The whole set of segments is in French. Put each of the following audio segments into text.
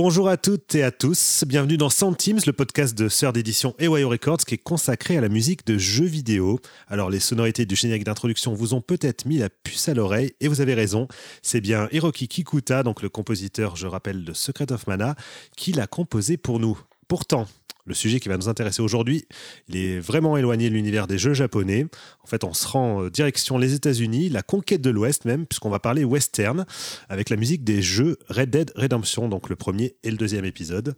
Bonjour à toutes et à tous, bienvenue dans Sound Teams, le podcast de Sœur d'édition et Wayo Records qui est consacré à la musique de jeux vidéo. Alors les sonorités du générique d'introduction vous ont peut-être mis la puce à l'oreille et vous avez raison, c'est bien Hiroki Kikuta, donc le compositeur, je rappelle, de Secret of Mana, qui l'a composé pour nous. Pourtant, le sujet qui va nous intéresser aujourd'hui, il est vraiment éloigné de l'univers des jeux japonais. En fait, on se rend euh, direction les États-Unis, la conquête de l'Ouest même, puisqu'on va parler western avec la musique des jeux Red Dead Redemption, donc le premier et le deuxième épisode.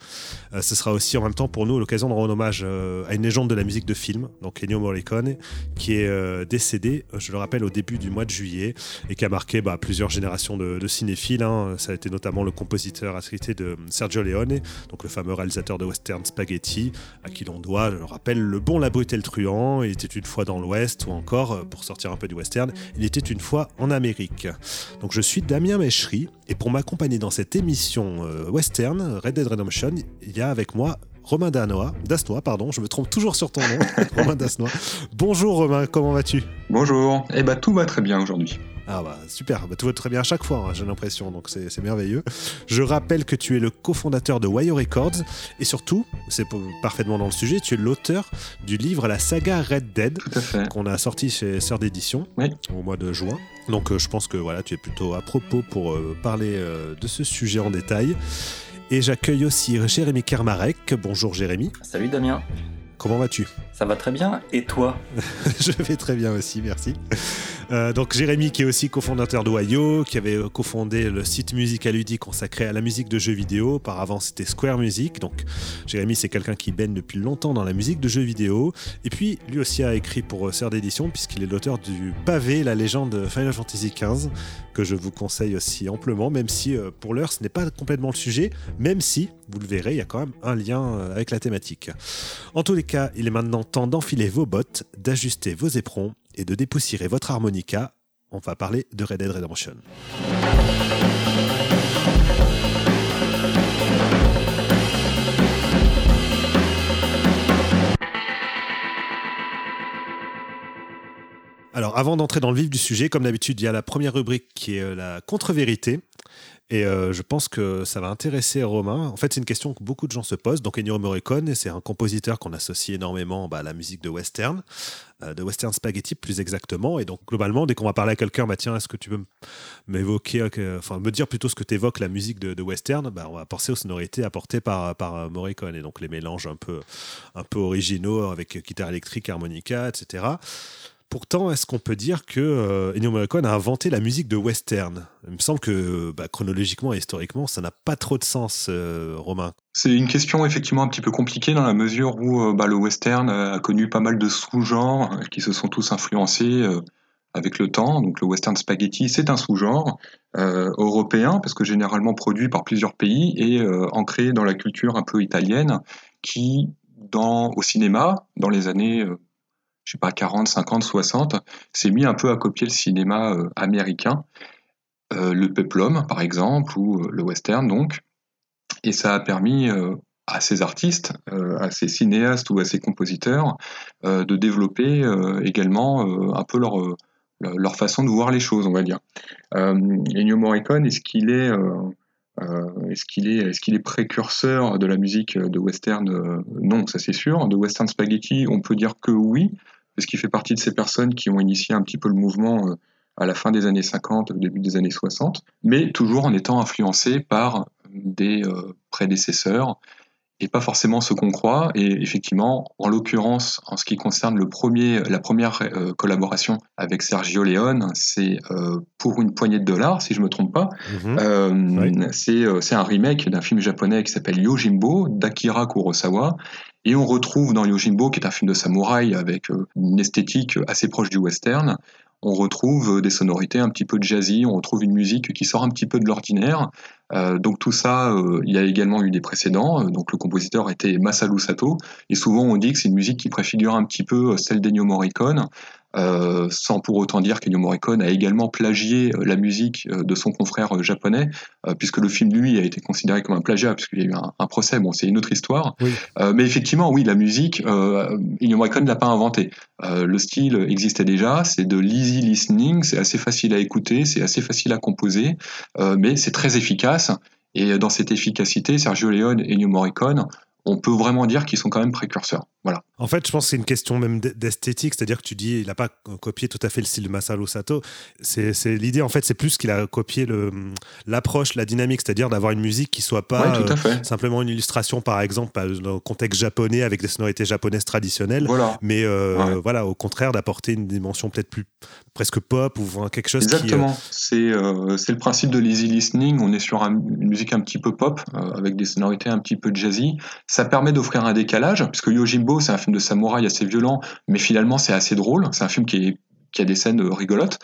Euh, ce sera aussi en même temps pour nous l'occasion de rendre hommage euh, à une légende de la musique de film, donc Ennio Morricone, qui est décédé, je le rappelle, au début du mois de juillet et qui a marqué bah, plusieurs générations de, cinéphiles. Hein. Ça a été notamment le compositeur assisté de Sergio Leone, donc le fameux réalisateur de western Spaghetti à qui l'on doit, je le rappelle, Le Bon, la Brute le Truand, Il était une fois dans l'Ouest, ou encore, euh, pour sortir un peu du western, Il était une fois en Amérique. Donc je suis Damien Mechery, et pour m'accompagner dans cette émission euh, western, Red Dead Redemption, il y a avec moi Romain Danois, Dasnois, pardon, je me trompe toujours sur ton nom, Romain Dasnois. Bonjour Romain, comment vas-tu? Bonjour, eh ben tout va très bien aujourd'hui. Ah bah super, bah, tout va très bien à chaque fois, hein, j'ai l'impression, donc c'est merveilleux. Je rappelle que tu es le cofondateur de Wire Records et surtout, c'est parfaitement dans le sujet, tu es l'auteur du livre La saga Red Dead qu'on a sorti chez Sœur d'édition au mois de juin. Donc euh, je pense que voilà, tu es plutôt à propos pour euh, parler euh, de ce sujet en détail. Et j'accueille aussi Jérémy Kermarek. Bonjour Jérémy. Salut Damien. Comment vas-tu? Ça va très bien. Et toi? Je vais très bien aussi, merci. Euh, donc Jérémy qui est aussi cofondateur d'Ohio, qui avait cofondé le site Musicaludi consacré à la musique de jeux vidéo. Auparavant c'était Square Music. Donc Jérémy c'est quelqu'un qui baigne depuis longtemps dans la musique de jeux vidéo. Et puis lui aussi a écrit pour euh, Sœur d'édition puisqu'il est l'auteur du pavé La légende Final Fantasy XV que je vous conseille aussi amplement, même si euh, pour l'heure ce n'est pas complètement le sujet, même si, vous le verrez, il y a quand même un lien avec la thématique. En tous les cas, il est maintenant temps d'enfiler vos bottes, d'ajuster vos éperons et de dépoussiérer votre harmonica, on va parler de Red Dead Redemption. Alors, avant d'entrer dans le vif du sujet, comme d'habitude, il y a la première rubrique qui est euh, la contre-vérité. Et euh, je pense que ça va intéresser Romain. En fait, c'est une question que beaucoup de gens se posent. Donc, Ennio Morricone, c'est un compositeur qu'on associe énormément bah, à la musique de western, euh, de western spaghetti plus exactement. Et donc, globalement, dès qu'on va parler à quelqu'un, bah, tiens, est-ce que tu peux m'évoquer, euh, enfin, me dire plutôt ce que tu évoques la musique de, western bah, On va penser aux sonorités apportées par, par Morricone. Et donc, les mélanges un peu, un peu originaux avec guitare électrique, harmonica, etc. Pourtant, est-ce qu'on peut dire que euh, Ennio Morricone a inventé la musique de western? Il me semble que bah, chronologiquement et historiquement, ça n'a pas trop de sens, euh, Romain. C'est une question effectivement un petit peu compliquée dans la mesure où euh, bah, le western a connu pas mal de sous-genres qui se sont tous influencés avec le temps. Donc le western spaghetti, c'est un sous-genre européen parce que généralement produit par plusieurs pays et ancré dans la culture un peu italienne qui, dans, au cinéma, dans les années je sais pas, 40, 50, 60, s'est mis un peu à copier le cinéma euh, américain, euh, le peplum par exemple, ou euh, le western donc. Et ça a permis à ces artistes, à ces cinéastes ou à ces compositeurs de développer également un peu leur, façon de voir les choses, on va dire. Ennio Morricone, est-ce qu'il est... est-ce qu'il est, est, qu'il est, précurseur de la musique de western Non, ça c'est sûr. De western spaghetti, on peut dire que oui, parce qu'il fait partie de ces personnes qui ont initié un petit peu le mouvement euh, à la fin des années 50, au début des années 60, mais toujours en étant influencé par des euh, prédécesseurs et pas forcément ce qu'on croit. Et effectivement, en l'occurrence, en ce qui concerne le premier, la première euh, collaboration avec Sergio Leone, c'est pour une poignée de dollars, si je me trompe pas. Mhm. C'est un remake d'un film japonais qui s'appelle Yojimbo d'Akira Kurosawa et on retrouve dans Yojimbo, qui est un film de samouraï avec euh, une esthétique assez proche du western, on retrouve des sonorités un petit peu jazzy, on retrouve une musique qui sort un petit peu de l'ordinaire. donc tout ça, il y a également eu des précédents. Donc le compositeur était Masaru Sato, et souvent on dit que c'est une musique qui préfigure un petit peu celle d'Ennio Morricone. Euh, sans pour autant dire qu'Ennio Morricone a également plagié euh, la musique euh, de son confrère japonais, puisque le film, lui, a été considéré comme un plagiat, puisqu'il y a eu un, procès, bon, c'est une autre histoire. mais effectivement, oui, la musique, Ennio Morricone ne l'a pas inventée. le style existait déjà, c'est de l'easy listening, c'est assez facile à écouter, c'est assez facile à composer, mais c'est très efficace. Et dans cette efficacité, Sergio Leone et Ennio Morricone on peut vraiment dire qu'ils sont quand même précurseurs. Voilà. En fait, je pense que c'est une question même d'esthétique, c'est-à-dire que tu dis, il n'a pas copié tout à fait le style de Masaru Sato. C'est l'idée, en fait, c'est plus qu'il a copié l'approche, la dynamique, c'est-à-dire d'avoir une musique qui soit pas euh, simplement une illustration, par exemple, dans le contexte japonais avec des sonorités japonaises traditionnelles, mais euh, voilà, au contraire, d'apporter une dimension peut-être plus presque pop ou quelque chose Exactement. Qui, euh... c'est le principe de l'easy listening. On est sur une musique un petit peu pop avec des sonorités un petit peu jazzy. Ça permet d'offrir un décalage, puisque Yojimbo, c'est un film de samouraï assez violent, mais finalement c'est assez drôle. C'est un film qui, a des scènes rigolotes.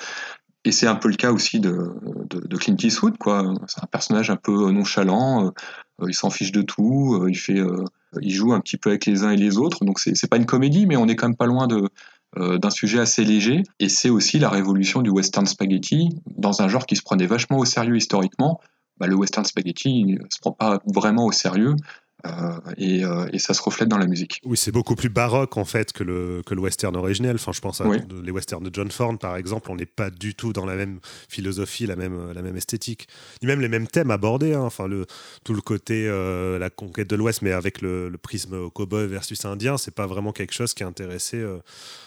Et c'est un peu le cas aussi de, Clint Eastwood. C'est un personnage un peu nonchalant, euh, il s'en fiche de tout, euh, il, euh, joue un petit peu avec les uns et les autres. Donc c'est pas une comédie, mais on est quand même pas loin d'un sujet assez léger. Et c'est aussi la révolution du western spaghetti dans un genre qui se prenait vachement au sérieux historiquement. Bah, le western spaghetti ne se prend pas vraiment au sérieux. Euh, euh, et, ça se reflète dans la musique. Oui, c'est beaucoup plus baroque en fait que le, que le western originel. Enfin, je pense à les westerns de John Ford par exemple, on n'est pas du tout dans la même philosophie, la même, la même esthétique, ni même les mêmes thèmes abordés. Hein. Enfin, le, tout le côté euh, la conquête de l'Ouest, mais avec le, prisme cowboy versus indien, c'est pas vraiment quelque chose qui a intéressé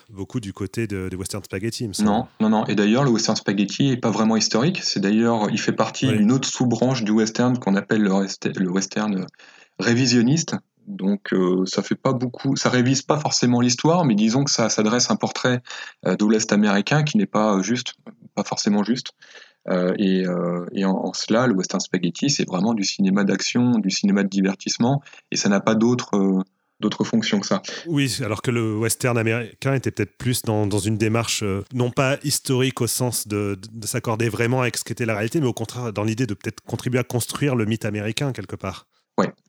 beaucoup du côté des western spaghetti. non, non, non. Et d'ailleurs, le western spaghetti est pas vraiment historique. C'est d'ailleurs, il fait partie d'une autre sous-branche du western qu'on appelle le, le western révisionniste. Donc euh, ça fait pas beaucoup, ça révise pas forcément l'histoire, mais disons que ça s'adresse un portrait euh, de l'Ouest américain qui n'est pas juste, pas forcément juste. Euh, et, en, cela, le western spaghetti, c'est vraiment du cinéma d'action, du cinéma de divertissement, et ça n'a pas d'autre d'autres fonctions que ça. Oui, alors que le western américain était peut-être plus dans, une démarche non pas historique au sens de, de s'accorder vraiment avec ce qu'était la réalité, mais au contraire dans l'idée de peut-être contribuer à construire le mythe américain quelque part.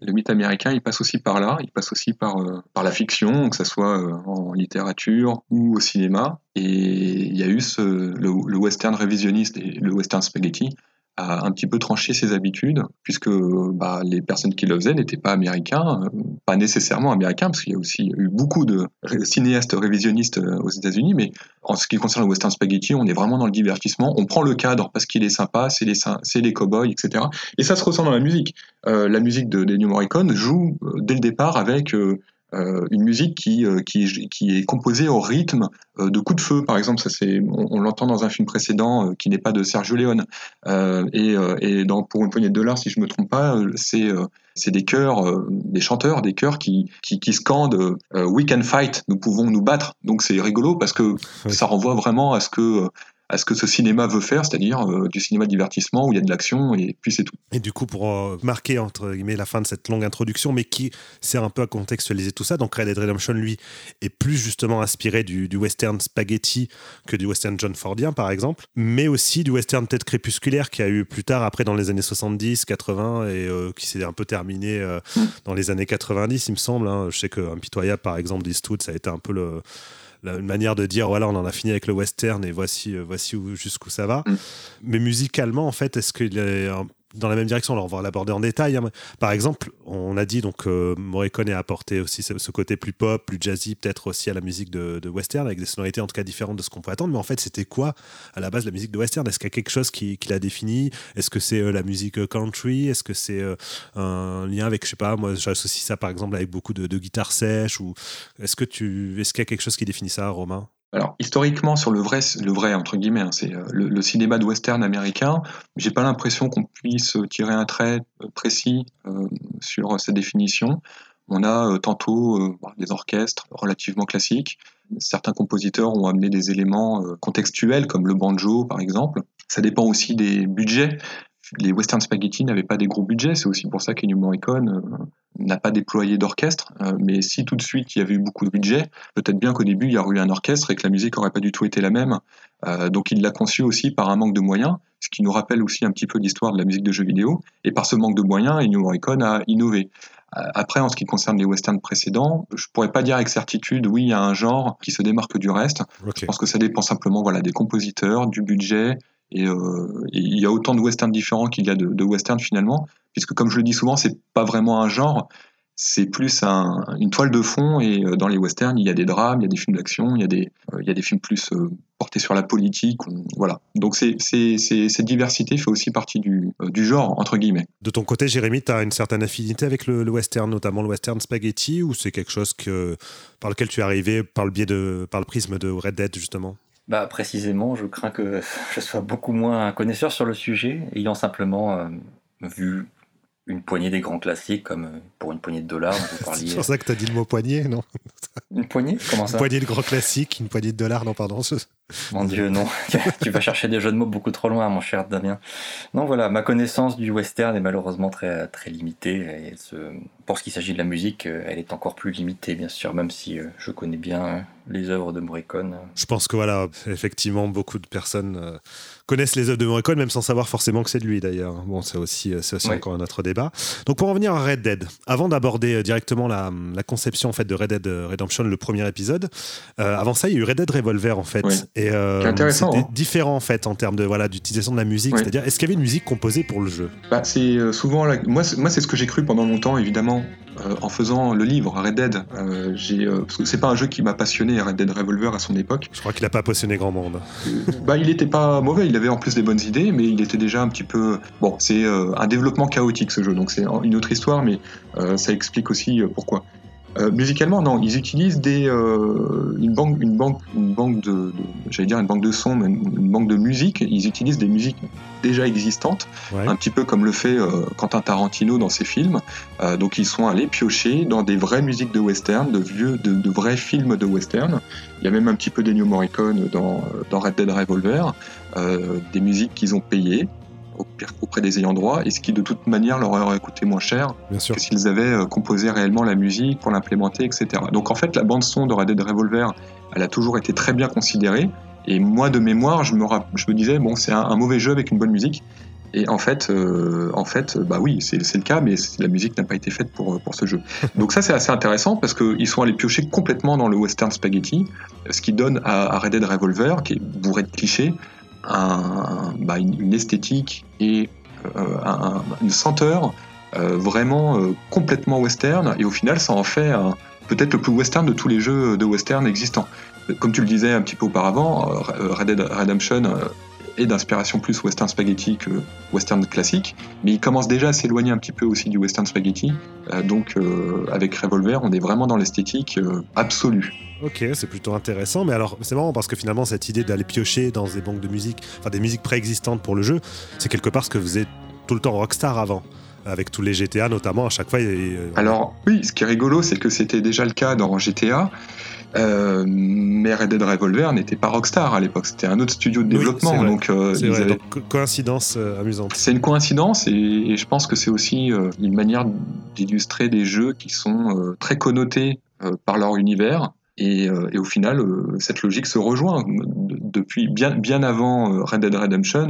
Le mythe américain, il passe aussi par là, il passe aussi par, euh, la fiction, que ce soit euh, en littérature ou au cinéma. Et il y a eu ce, le, western révisionniste et le western spaghetti a un petit peu tranché ses habitudes, puisque bah, les personnes qui le faisaient n'étaient pas américains, euh, pas nécessairement américains, parce qu'il y a aussi eu beaucoup de cinéastes révisionnistes euh, aux États-Unis, mais en ce qui concerne le western spaghetti, on est vraiment dans le divertissement, on prend le cadre parce qu'il est sympa, c'est les, les cow-boys, etc. Et ça se ressent dans la musique. Euh, la musique de New Morricone joue dès le départ avec une musique qui, euh, qui, qui, est composée au rythme euh, de coups de feu, par exemple. Ça, c'est, on, l'entend dans un film précédent qui n'est pas de Sergio Leone. et, et dans, pour une poignée de dollars, si je me trompe pas, c'est c'est des chœurs, des chanteurs, des chœurs qui, qui, qui scandent We can fight, nous pouvons nous battre. Donc c'est rigolo parce que ça renvoie vraiment à ce que à ce que ce cinéma veut faire, c'est-à-dire euh, du cinéma de divertissement où il y a de l'action et puis c'est tout. Et du coup, pour euh, marquer entre guillemets la fin de cette longue introduction, mais qui sert un peu à contextualiser tout ça, donc Red Dead Redemption, lui, est plus justement inspiré du, western spaghetti que du western John Fordien, par exemple, mais aussi du western peut-être crépusculaire qui a eu plus tard, après dans les années 70, 80, et euh, qui s'est un peu terminé mm. dans les années 90, il me semble. Hein. Je sais que Impitoyable, par exemple, d'Eastwood, ça a été un peu le une manière de dire voilà on en a fini avec le western et voici euh, voici jusqu'où ça va mm. mais musicalement en fait est-ce qu'il est dans la même direction. Alors, on va l'aborder en détail. Hein. Par exemple, on a dit donc euh, Morricone a apporté aussi ce, côté plus pop, plus jazzy, peut-être aussi à la musique de, western, avec des sonorités en tout cas différentes de ce qu'on peut attendre. Mais en fait, c'était quoi à la base la musique de western? Est-ce qu'il y a quelque chose qui, l'a défini Est-ce que c'est euh, la musique euh, country? Est-ce que c'est un lien avec, je sais pas, moi j'associe ça par exemple avec beaucoup de, de guitare sèche ou est-ce que tu, est-ce qu'il y a quelque chose qui définit ça, Romain? Alors historiquement sur le vrai, le vrai entre guillemets, hein, c'est euh, le, cinéma de western américain. J'ai pas l'impression qu'on puisse tirer un trait euh, précis euh, sur cette définition. On a tantôt des orchestres relativement classiques. Certains compositeurs ont amené des éléments contextuels comme le banjo par exemple. Ça dépend aussi des budgets les western spaghetti n'avaient pas des gros budgets, c'est aussi pour ça qu'Ennio Morricone euh, n'a pas déployé d'orchestre. Euh, mais si tout de suite il y avait eu beaucoup de budget, peut-être bien qu'au début il y aurait eu un orchestre et que la musique n'aurait pas du tout été la même. donc il l'a conçu aussi par un manque de moyens, ce qui nous rappelle aussi un petit peu l'histoire de la musique de jeux vidéo. Et par ce manque de moyens, Ennio Morricone a innové. Après, en ce qui concerne les westerns précédents, je pourrais pas dire avec certitude, oui, il y a un genre qui se démarque du reste. Je pense que ça dépend simplement voilà, des compositeurs, du budget, et, il y a autant de westerns différents qu'il y a de, westerns finalement, puisque comme je le dis souvent, c'est pas vraiment un genre, c'est plus une toile de fond et euh, dans les westerns il y a des drames, il y a des films d'action, il y a des euh, films plus euh, portés sur la politique, voilà. Donc cette diversité fait aussi partie du, genre entre guillemets. De ton côté, Jérémy, tu as une certaine affinité avec le, western, notamment le western spaghetti, ou c'est quelque chose par lequel tu es arrivé par le prisme de Red Dead justement? Bah, précisément, je crains que je sois beaucoup moins connaisseur sur le sujet, ayant simplement vu une poignée des grands classiques, comme euh, pour une poignée de dollars. C'est pour ça que tu as dit le mot poignée, non? Une poignée? Comment ça? Une poignée de grands classiques, une poignée de dollars, non, pardon. Mon Dieu, non. tu vas chercher des jeux de mots beaucoup trop loin, mon cher Damien. Non, voilà, ma connaissance du western est malheureusement très, très limitée. Et pour ce qui s'agit de la musique, euh, elle est encore plus limitée, bien sûr, même si euh, je connais bien les œuvres de Morricone. Je pense que voilà, effectivement, beaucoup de personnes connaissent les œuvres de Morricone, même sans savoir forcément que c'est de lui d'ailleurs. Bon, c'est aussi, c'est aussi encore un autre débat. Donc pour en venir à Red Dead, avant d'aborder euh, directement la, la, conception en fait de Red Dead Redemption, le premier épisode, euh, avant ça, il y a eu Red Dead Revolver en fait. Et euh, intéressant. C'était hein. différent en fait en termes de voilà d'utilisation de la musique. C'est-à-dire, est-ce qu'il y avait une musique composée pour le jeu? Bah, C'est euh, souvent moi, moi c'est ce que j'ai cru pendant longtemps évidemment. En faisant le livre Red Dead, j'ai parce que c'est pas un jeu qui m'a passionné Red Dead Revolver à son époque. Je crois qu'il a pas passionné grand monde. bah il était pas mauvais, il avait en plus des bonnes idées, mais il était déjà un petit peu bon. C'est un développement chaotique ce jeu, donc c'est une autre histoire, mais ça explique aussi pourquoi. Euh, musicalement, non, ils utilisent des, euh, une banque, une banque, une banque de, j'allais dire une banque de sons, mais une, banque de musique. Ils utilisent des musiques déjà existantes, un petit peu comme le fait euh, Quentin Tarantino dans ses films. donc ils sont allés piocher dans des vraies musiques de western, de vieux, de, de vrais films de western. Il y a même un petit peu d'Ennio Morricone dans, dans Red Dead Revolver, des musiques qu'ils ont payées auprès des ayants droit, et ce qui de toute manière leur aurait coûté moins cher que s'ils avaient euh, composé réellement la musique pour l'implémenter, etc. Donc en fait, la bande son de Red Dead Revolver, elle a toujours été très bien considérée, et moi de mémoire, je me, je me disais, bon, c'est un, mauvais jeu avec une bonne musique, et en fait, euh, en fait, bah oui, c'est le cas, mais la musique n'a pas été faite pour, pour ce jeu. Donc ça, c'est assez intéressant parce qu'ils sont allés piocher complètement dans le western spaghetti, ce qui donne à, à Red Dead Revolver, qui est bourré de clichés, bah, une, esthétique et euh, une senteur euh, vraiment euh, complètement western, et au final, ça en fait peut-être le plus western de tous les jeux de western existants. Comme tu le disais un petit peu auparavant, Red Dead Redemption est d'inspiration plus western spaghetti que western classique, mais il commence déjà à s'éloigner un petit peu aussi du western spaghetti. donc avec Revolver, on est vraiment dans l'esthétique absolue. Ok, c'est plutôt intéressant, mais alors c'est marrant parce que finalement cette idée d'aller piocher dans des banques de musique, enfin des musiques préexistantes pour le jeu, c'est quelque part ce que faisait tout le temps Rockstar avant avec tous les GTA notamment à chaque fois. Euh, alors oui, ce qui est rigolo, c'est que c'était déjà le cas dans GTA. Euh, mais Red Dead Revolver n'était pas Rockstar à l'époque, c'était un autre studio de développement. donc, euh, coïncidence amusante. C'est une coïncidence et, je pense que c'est aussi une manière d'illustrer des jeux qui sont très connotés par leur univers euh, et, au final, euh, cette logique se rejoint. Depuis bien, avant euh, Red Dead Redemption,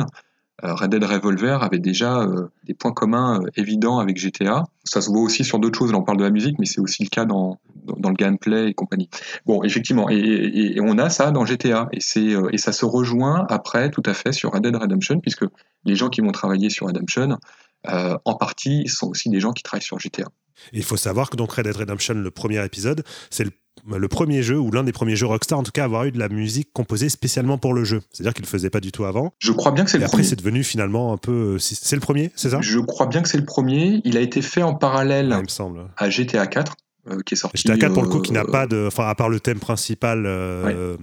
Red Dead Revolver avait déjà des points communs évidents avec GTA. Ça se voit aussi sur d'autres choses. Là, on parle de la musique, mais c'est aussi le cas dans, dans, le gameplay et compagnie. Bon, effectivement, et, on a ça dans GTA. Et, c'est, et ça se rejoint après, tout à fait, sur Red Dead Redemption, puisque les gens qui vont travailler sur Redemption, en partie, sont aussi des gens qui travaillent sur GTA. il faut savoir que donc Red Dead Redemption, le premier épisode, c'est le le premier jeu, ou l'un des premiers jeux Rockstar en tout cas, à avoir eu de la musique composée spécialement pour le jeu. C'est-à-dire qu'il ne le faisait pas du tout avant. Je crois bien que c'est le après, premier. c'est devenu finalement un peu. C'est le premier, c'est ça? Je crois bien que c'est le premier. Il a été fait en parallèle il me semble. à GTA 4. Euh, qui est sorti. GTA 4 pour le coup qui n'a euh, pas de, enfin à part le thème principal euh,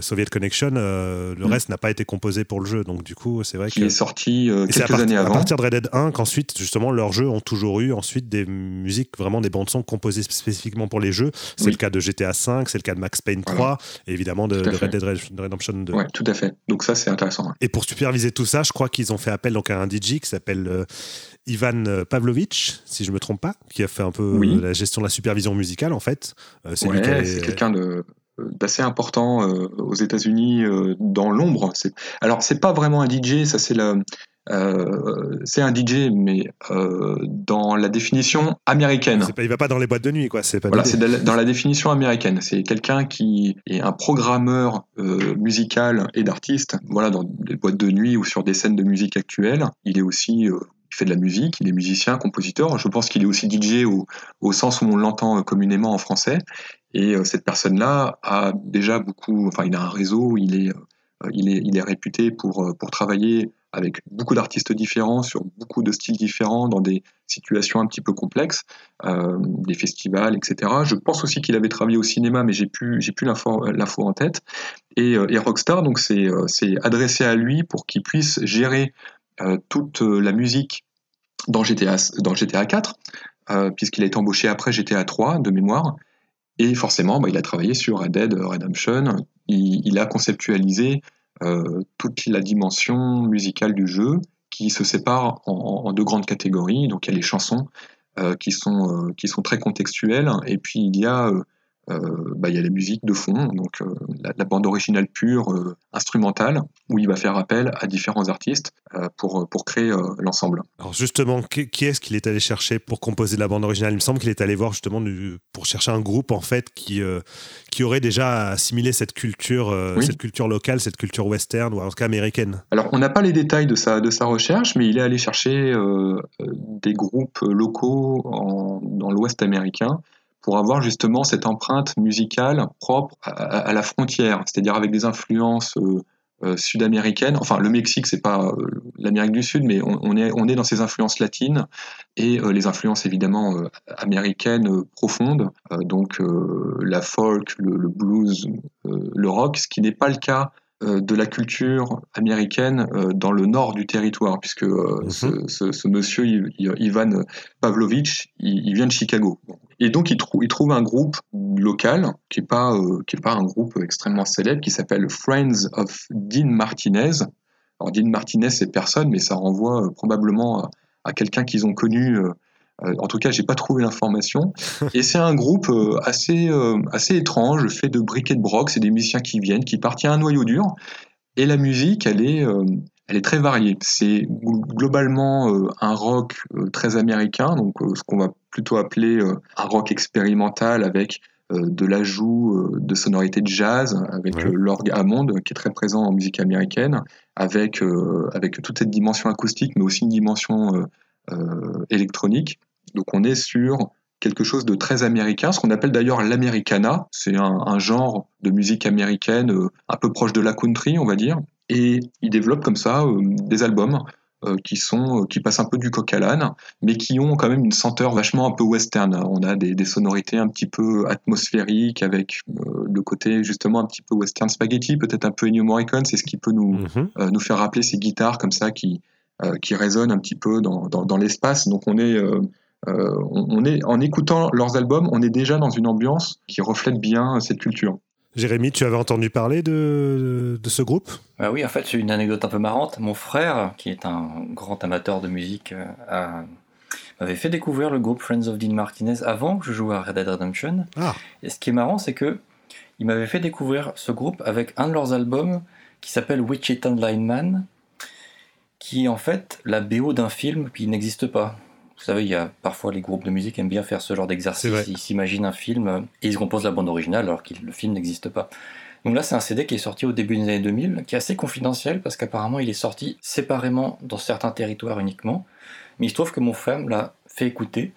Soviet Connection, le mm. reste n'a pas été composé pour le jeu. Donc du coup c'est vrai qui est sorti quelques années avant. À partir de Red Dead 1 qu'ensuite justement leurs jeux ont toujours eu ensuite des musiques vraiment des bandes son composées spécifiquement pour les jeux. C'est le cas de GTA 5, c'est le cas de Max Payne 3 et évidemment de, Red Dead Redemption 2. Ouais, tout à fait. Donc ça c'est intéressant. Et pour superviser tout ça, je crois qu'ils ont fait appel donc à un DJ qui s'appelle Ivan euh, Pavlovich, si je me trompe pas, qui a fait un peu la gestion de la supervision musicale en fait. Euh, c'est quelqu'un de d'assez important aux États-Unis dans l'ombre. Alors c'est pas vraiment un DJ, ça c'est euh, c'est un DJ, mais euh, dans la définition américaine. Pas, il va pas dans les boîtes de nuit, quoi. C'est voilà, c'est dans la définition américaine. C'est quelqu'un qui est un programmeur euh, musical et d'artiste. Voilà, dans des boîtes de nuit ou sur des scènes de musique actuelles. Il est aussi il fait de la musique, il est musicien, compositeur. Je pense qu'il est aussi DJ au, sens où on l'entend communément en français. Et cette personne-là a déjà beaucoup, enfin, il a un réseau, il est, il est, il est réputé pour, pour travailler avec beaucoup d'artistes différents, sur beaucoup de styles différents, dans des situations un petit peu complexes, euh, des festivals, etc. Je pense aussi qu'il avait travaillé au cinéma, mais j'ai plus, plus l'info, en tête. Et, euh, et Rockstar, donc euh, c'est adressé à lui pour qu'il puisse gérer toute la musique dans GTA, dans GTA 4, puisqu'il a été embauché après GTA 3 de mémoire. Et forcément, bah, il a travaillé sur Red Dead Redemption. Il, a conceptualisé euh, toute la dimension musicale du jeu qui se sépare en, deux grandes catégories. Donc il y a les chansons euh, euh, qui sont très contextuelles, et puis il y a euh, bah, il y a la musique de fond, donc euh, la, bande originale pure, euh, instrumentale, où il va faire appel à différents artistes pour, pour créer l'ensemble. Alors justement, qui est-ce qu'il est allé chercher pour composer la bande originale? Il me semble qu'il est allé voir justement pour chercher un groupe en fait qui, qui aurait déjà assimilé cette culture, cette culture locale, cette culture western ou en tout cas américaine. Alors on n'a pas les détails de sa, de sa recherche, mais il est allé chercher des groupes locaux dans l'Ouest américain pour avoir justement cette empreinte musicale propre à, la frontière, c'est-à-dire avec des influences euh, euh, sud-américaines. Enfin, le Mexique, c'est pas euh, l'Amérique du Sud, mais on, est, dans ces influences latines et les influences évidemment américaines profondes, donc la folk, le blues, le rock, ce qui n'est pas le cas de la culture américaine euh, dans le nord du territoire, puisque euh, mhm. ce, monsieur Ivan Pavlovich, il, vient de Chicago. Et donc il, il trouve un groupe local, qui n'est pas, qui pas un groupe extrêmement célèbre, qui s'appelle Friends of Dean Martinez. Alors Dean Martinez, c'est personne, mais ça renvoie probablement à quelqu'un qu'ils ont connu euh, en tout cas, j'ai pas trouvé l'information. Et c'est un groupe euh, assez, euh, assez étrange, fait de briquets de broc. C'est des musiciens qui viennent, qui partent. Il y a un noyau dur. Et la musique, elle est, elle est très variée. C'est globalement un rock très américain, donc ce qu'on va plutôt appeler un rock expérimental avec de l'ajout de sonorités de jazz, avec l'orgue Hammond qui est très présent en musique américaine, avec, avec toute cette dimension acoustique, mais aussi une dimension électronique. Donc on est sur quelque chose de très américain, ce qu'on appelle d'ailleurs l'americana. C'est un, genre de musique américaine euh, un peu proche de la country, on va dire. Et il développe comme ça euh, des albums euh, qui sont qui passent un peu du coq à l'âne, mais qui ont quand même une senteur vachement un peu western. On a des, sonorités un petit peu atmosphériques avec le côté justement un petit peu western spaghetti, peut-être un peu Ennio Morricone. C'est ce qui peut nous mhm. nous faire rappeler ces guitares comme ça qui qui résonnent un petit peu dans, dans l'espace. Donc on est euh, on, est, en écoutant leurs albums, on est déjà dans une ambiance qui reflète bien cette culture. Jérémy, tu avais entendu parler de, ce groupe? Bah Oui, en fait, c'est une anecdote un peu marrante. Mon frère, qui est un grand amateur de musique, euh, m'avait fait découvrir le groupe Friends of Dean Martinez avant que je joue à Red Dead Redemption. Ah. Et ce qui est marrant, c'est que il m'avait fait découvrir ce groupe avec un de leurs albums qui s'appelle Wichita Lineman, qui est en fait la BO d'un film qui n'existe pas. Vous savez, il y a parfois les groupes de musique aiment bien faire ce genre d'exercice. Ils s'imaginent un film et ils composent la bande originale alors que le film n'existe pas. Donc là, c'est un CD qui est sorti au début des années 2000, qui est assez confidentiel parce qu'apparemment il est sorti séparément dans certains territoires uniquement. Mais il se trouve que mon frère l'a fait écouter.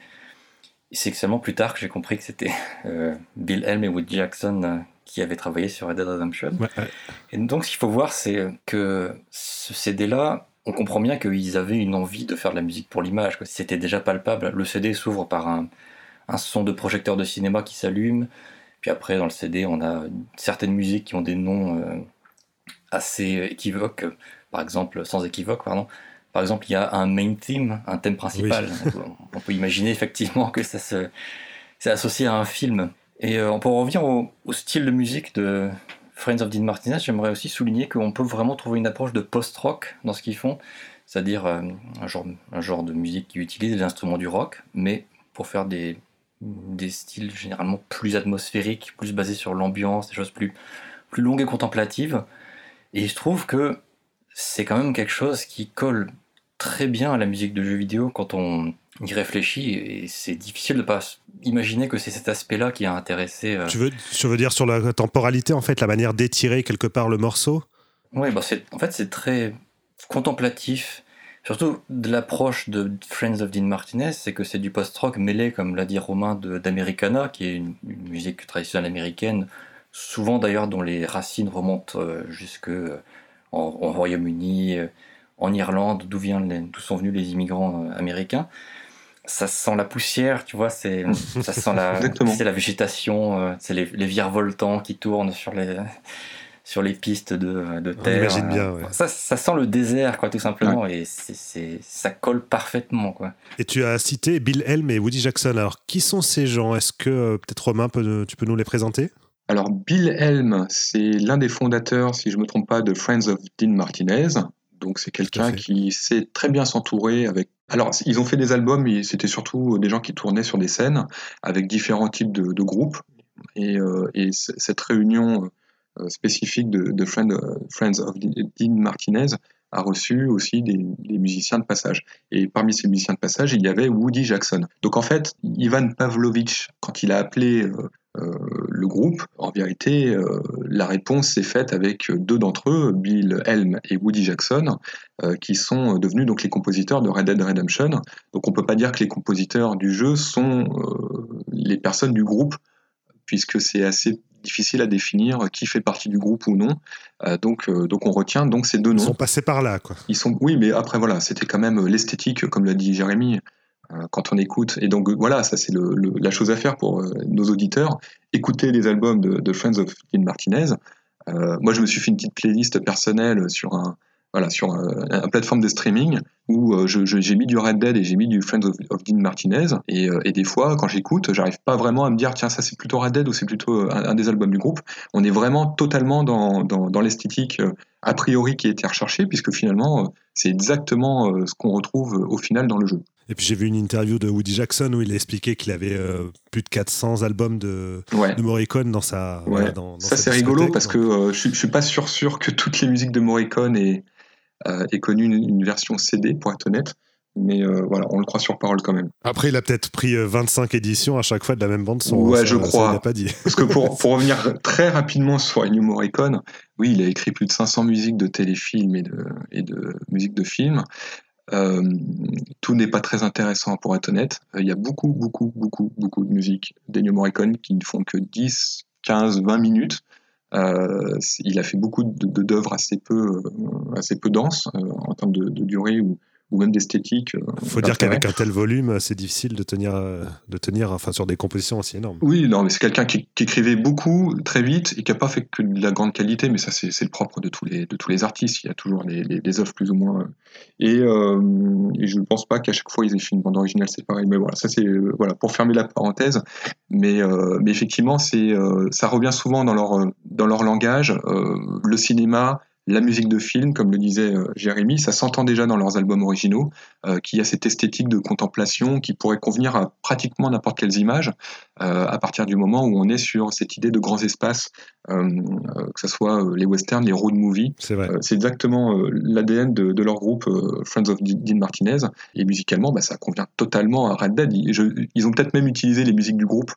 C'est seulement plus tard que j'ai compris que c'était euh, Bill Helm et Woody Jackson euh, qui avaient travaillé sur Red Dead Redemption. Et donc, ce qu'il faut voir, c'est que ce CD-là, on comprend bien qu'ils avaient une envie de faire de la musique pour l'image. C'était déjà palpable. Le CD s'ouvre par un, son de projecteur de cinéma qui s'allume. Puis après, dans le CD, on a certaines musiques qui ont des noms euh, assez équivoques. Par exemple, sans équivoque, pardon. Par exemple, il y a un main theme, un thème principal. On, peut, imaginer effectivement que ça se, c'est associé à un film. Et euh, on peut revenir au, au, style de musique de, Friends of Dean Martinez, j'aimerais aussi souligner qu'on peut vraiment trouver une approche de post-rock dans ce qu'ils font, c'est-à-dire euh, un, genre, de musique qui utilise les instruments du rock, mais pour faire des styles généralement plus atmosphériques, plus basés sur l'ambiance, des choses plus, plus longues et contemplatives. Et je trouve que c'est quand même quelque chose qui colle très bien à la musique de jeux vidéo quand on y réfléchit. Et c'est difficile de pas imaginer que c'est cet aspect-là qui a intéressé. Tu, veux, tu veux dire sur la temporalité, en fait, la manière d'étirer quelque part le morceau? Oui, bah en fait, c'est très contemplatif. Surtout de l'approche de Friends of Dean Martinez, c'est que c'est du post-rock mêlé, comme l'a dit Romain, d'Americana, qui est une, musique traditionnelle américaine, souvent d'ailleurs dont les racines remontent euh, jusque euh, en, Royaume-Uni, euh, en Irlande, d'où d'où sont venus les immigrants américains. Ça sent la poussière, tu vois, c'est ça sent la, la végétation, c'est les, les virevoltants qui tournent sur les sur les pistes de, de terre. bien, ça, ça, sent le désert, quoi, tout simplement, et c'est, ça colle parfaitement, quoi. Et tu as cité Bill Helm et Woody Jackson. Alors, qui sont ces gens? Est-ce que euh, peut-être Romain, tu peux nous les présenter? Alors, Bill Helm, c'est l'un des fondateurs, si je ne me trompe pas, de Friends of Dean Martinez. Donc, c'est quelqu'un qui sait très bien s'entourer avec. Alors, ils ont fait des albums, mais c'était surtout des gens qui tournaient sur des scènes avec différents types de, groupes. Et, euh, et cette réunion euh, spécifique de, euh, Friends of Dean Martinez a reçu aussi des, musiciens de passage. Et parmi ces musiciens de passage, il y avait Woody Jackson. Donc en fait, Ivan Pavlovich, quand il a appelé euh, le groupe, en vérité, la réponse s'est faite avec deux d'entre eux, Bill Helm et Woody Jackson, qui sont devenus donc les compositeurs de Red Dead Redemption. Donc on ne peut pas dire que les compositeurs du jeu sont les personnes du groupe, puisque c'est assez difficile à définir qui fait partie du groupe ou non. Euh, donc, euh, donc on retient donc ces deux noms. Ils sont passés par là, quoi. Ils sont, oui, mais après voilà, c'était quand même l'esthétique, comme l'a dit Jérémy, euh, quand on écoute. Et donc voilà, ça c'est la chose à faire pour nos auditeurs. Écouter les albums de, Friends of Dean Martinez. moi, je me suis fait une petite playlist personnelle sur un, voilà, sur une plateforme de streaming où euh, j'ai mis du Red Dead et j'ai mis du Friends of, Dean Martinez. Et, euh, et, des fois, quand j'écoute, j'arrive pas vraiment à me dire, tiens, ça c'est plutôt Red Dead ou c'est plutôt euh, un, des albums du groupe. On est vraiment totalement dans, dans, dans l'esthétique a priori qui a été recherchée, puisque finalement, c'est exactement ce qu'on retrouve au final dans le jeu. Et puis j'ai vu une interview de Woody Jackson où il a expliqué qu'il avait plus de 400 albums de, de Morricone dans sa. Ouais. dans, ça c'est rigolo parce que je, je suis pas sûr sûr que toutes les musiques de Morricone aient, euh, est connu une, version CD, pour être honnête. Mais euh, voilà, on le croit sur parole quand même. Après, il a peut-être pris 25 euh, éditions à chaque fois de la même bande son. Ouais, je crois. pas dit. Parce que pour, pour revenir très rapidement sur Ennio Morricone, oui, il a écrit plus de 500 musiques de téléfilms et de, et de musiques de films. tout n'est pas très intéressant pour être honnête. Il y a beaucoup, beaucoup, beaucoup, beaucoup de musiques d'Ennio Morricone qui ne font que 10, 15, 20 minutes. Euh, il a fait beaucoup d'œuvres assez peu, euh, assez peu denses euh, en termes de, durée ou même d'esthétique. Il faut dire qu'avec un tel volume, c'est difficile de tenir, de tenir enfin, sur des compositions aussi énormes. Oui, non, mais c'est quelqu'un qui, écrivait beaucoup, très vite, et qui n'a pas fait que de la grande qualité, mais ça, c'est le propre de tous, les, de tous les artistes. Il y a toujours des, œuvres plus ou moins. Et, je ne pense pas qu'à chaque fois, ils aient fait une bande originale c'est pareil. Mais voilà, ça, c'est voilà, pour fermer la parenthèse. Mais, mais effectivement, ça revient souvent dans leur, dans leur langage. le cinéma, la musique de film, comme le disait euh, Jérémy, ça s'entend déjà dans leurs albums originaux, euh, qui a cette esthétique de contemplation qui pourrait convenir à pratiquement n'importe quelles images, euh, à partir du moment où on est sur cette idée de grands espaces, que ce soit les westerns, les road movies. C'est exactement l'ADN de, leur groupe Friends of Dean Martinez, et musicalement, bah, ça convient totalement à Red Dead. ils ont peut-être même utilisé les musiques du groupe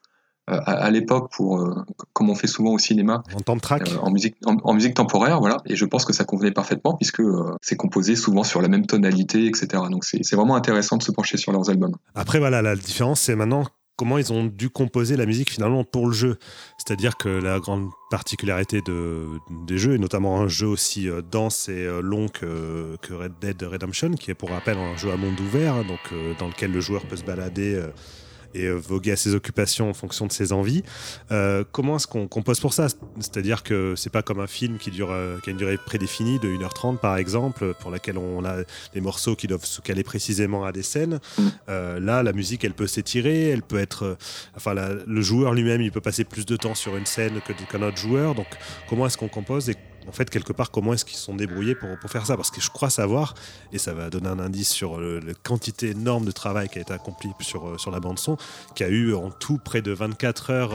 euh, à, l'époque pour euh, comme on fait souvent au cinéma en euh, en musique en, musique temporaire voilà. Et je pense que ça convenait parfaitement puisque c'est composé souvent sur la même tonalité etc donc c'est vraiment intéressant de se pencher sur leurs albums. Après voilà la différence c'est maintenant comment ils ont dû composer la musique finalement pour le jeu. C'est-à-dire que la grande particularité de, des jeux, et notamment un jeu aussi dense et long que, que, Red Dead Redemption, qui est pour rappel un jeu à monde ouvert, donc dans lequel le joueur peut se balader et euh, voguer à ses occupations en fonction de ses envies. Euh, comment est-ce qu'on compose pour ça? C'est-à-dire que c'est pas comme un film qui, dure, euh, qui a une durée prédéfinie de 1h30 par exemple, pour laquelle on a des morceaux qui doivent se caler précisément à des scènes. Mm. là, la musique, elle peut s'étirer, elle peut être. enfin, le joueur lui-même, il peut passer plus de temps sur une scène que qu'un autre joueur. Donc, comment est-ce qu'on compose et en fait, quelque part, comment est-ce qu'ils se sont débrouillés pour, pour, faire ça Parce que je crois savoir, et ça va donner un indice sur la quantité énorme de travail qui a été accompli sur, sur la bande-son, qui a eu en tout près de 24 heures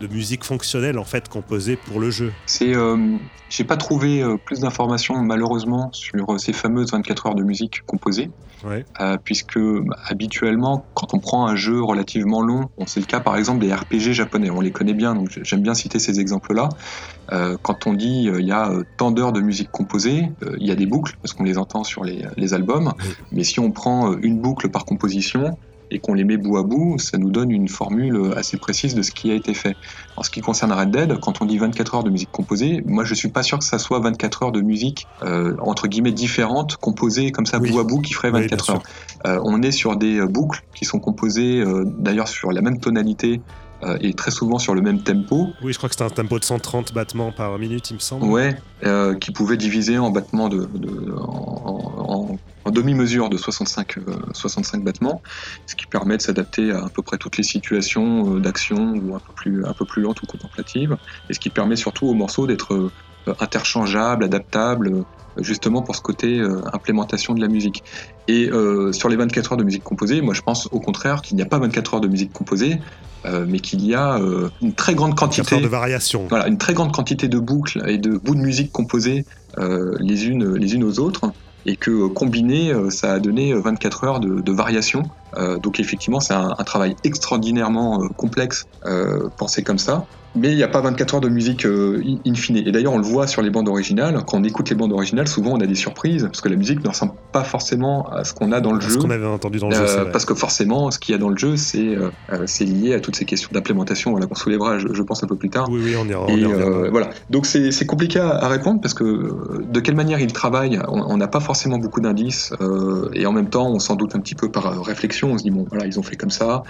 de musique fonctionnelle, en fait, composée pour le jeu. C'est, j'ai pas trouvé plus d'informations, malheureusement, sur ces fameuses 24 heures de musique composée. puisque bah, habituellement, quand on prend un jeu relativement long, c'est le cas par exemple des RPG japonais, on les connaît bien, donc j'aime bien citer ces exemples-là. Euh, quand on dit euh, il y a euh, tant d'heures de musique composée, il y a des boucles, parce qu'on les entend sur les, les albums, mais si on prend une boucle par composition, et qu'on les met bout à bout, ça nous donne une formule assez précise de ce qui a été fait. En ce qui concerne Red Dead, quand on dit 24 heures de musique composée, moi je suis pas sûr que ça soit 24 heures de musique entre guillemets différentes composées comme ça bout à bout qui ferait 24 heures. On est sur des boucles qui sont composées d'ailleurs sur la même tonalité euh, et très souvent sur le même tempo. Oui, je crois que c'était un tempo de 130 battements par minute, il me semble. Ouais, euh, qui pouvait diviser en battements de, en, demi-mesure de 65, 65 euh, battements, ce qui permet de s'adapter à à peu près toutes les situations d'action ou un peu plus un peu plus lentes ou contemplatives, et ce qui permet surtout aux morceaux d'être interchangeables, adaptables, justement pour ce côté implémentation de la musique. Et sur les 24 heures de musique composée, moi je pense au contraire qu'il n'y a pas 24 heures de musique composée, euh, mais qu'il y a euh, une très grande quantité de variations. Voilà, une très grande quantité de boucles et de bouts de musique composés euh, les unes les unes aux autres et que combiné, ça a donné 24 heures de, de variation. donc effectivement, c'est un, un, travail extraordinairement complexe pensé comme ça mais il n'y a pas 24 heures de musique euh, in fine. Et d'ailleurs, on le voit sur les bandes originales. Quand on écoute les bandes originales, souvent on a des surprises parce que la musique ne ressemble pas forcément à ce qu'on a dans le jeu. Ce qu'on avait entendu dans le jeu. Euh, parce que forcément, ce qu'il y a dans le jeu, c'est euh, c'est lié à toutes ces questions d'implémentation. Voilà, qu'on soulèvera, je, je, pense, un peu plus tard. Oui, oui, on y, on et, voilà. Donc c'est compliqué à, répondre parce que de quelle manière ils travaillent, on n'a pas forcément beaucoup d'indices. et en même temps, on s'en doute un petit peu par réflexion. On se dit, bon, voilà, ils ont fait comme ça.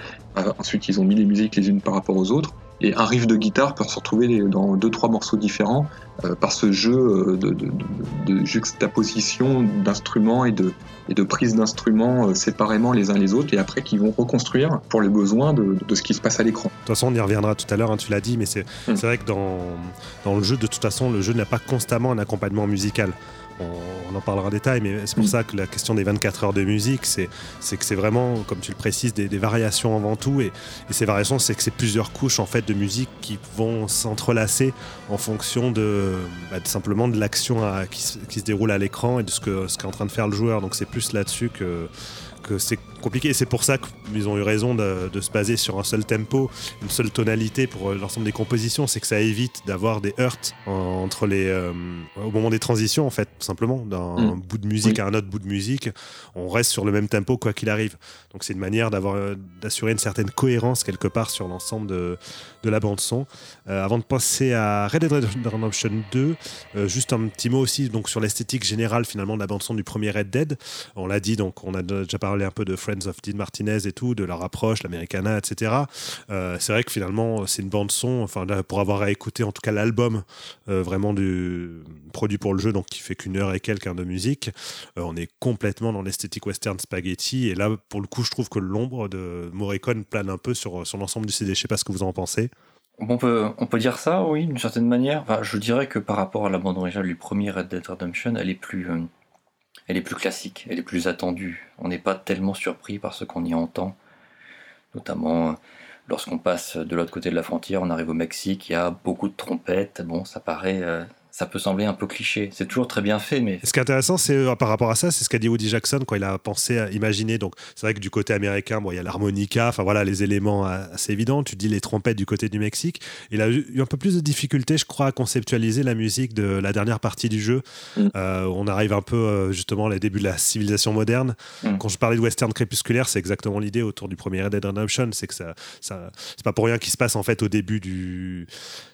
ensuite, ils ont mis les musiques les unes par rapport aux autres. Et un riff de guitare peut se retrouver dans deux trois morceaux différents euh, par ce jeu euh, de, de, de, juxtaposition d'instruments et de, et de prise d'instruments euh, séparément les uns les autres et après qui vont reconstruire pour les besoins de, ce qui se passe à l'écran. De toute façon, on y reviendra tout à l'heure, hein, tu l'as dit, mais c'est mm. vrai que dans, dans le jeu, de toute façon, le jeu n'a pas constamment un accompagnement musical on, en parlera en détail, mais c'est pour ça que la question des 24 heures de musique, c'est que c'est vraiment, comme tu le précises, des, variations avant tout. Et, ces variations, c'est que c'est plusieurs couches en fait de musique qui vont s'entrelacer en fonction de, bah, simplement de l'action qui, se déroule à l'écran et de ce que ce qu'est en train de faire le joueur. Donc c'est plus là-dessus que c'est compliqué. Et c'est pour ça qu'ils ont eu raison de, se baser sur un seul tempo, une seule tonalité pour euh, l'ensemble des compositions. C'est que ça évite d'avoir des heurts entre les, euh, au moment des transitions, en fait, tout simplement. D'un mm. bout de musique à un autre bout de musique, on reste sur le même tempo quoi qu'il arrive. Donc c'est une manière d'avoir, euh, d'assurer une certaine cohérence quelque part sur l'ensemble de, de la bande son. avant de passer à Red Dead Redemption 2, juste un petit mot aussi donc sur l'esthétique générale finalement de la bande son du premier Red Dead. On l'a dit, donc on a déjà parlé un peu de Friends of Dean Martinez et tout, de leur approche, l'Americana, etc. Euh, c'est vrai que finalement, c'est une bande-son, enfin, pour avoir à écouter en tout cas l'album euh, vraiment du produit pour le jeu, donc qui fait qu'une heure et quelques de musique, euh, on est complètement dans l'esthétique western spaghetti. Et là, pour le coup, je trouve que l'ombre de Morricone plane un peu sur, sur l'ensemble du CD. Je sais pas ce que vous en pensez. On peut, on peut dire ça, oui, d'une certaine manière. Enfin, je dirais que par rapport à la bande originale du premier Red Dead Redemption, elle est plus, elle est plus classique, elle est plus attendue. On n'est pas tellement surpris par ce qu'on y entend, notamment euh, lorsqu'on passe de l'autre côté de la frontière, on arrive au Mexique, il y a beaucoup de trompettes. Bon, ça paraît euh, ça peut sembler un peu cliché. C'est toujours très bien fait, mais. Ce qui est intéressant, c'est euh, par rapport à ça, c'est ce qu'a dit Woody Jackson quand il a pensé à imaginer. Donc, c'est vrai que du côté américain, bon, il y a l'harmonica, enfin voilà, les éléments assez évidents. Tu dis les trompettes du côté du Mexique. Il a eu un peu plus de difficultés, je crois, à conceptualiser la musique de la dernière partie du jeu. Mm. Euh, on arrive un peu euh, justement au début de la civilisation moderne. Mm. Quand je parlais de western crépusculaire, c'est exactement l'idée autour du premier Red Dead Redemption. C'est que ça, ça c'est pas pour rien qu'il se passe en fait au début du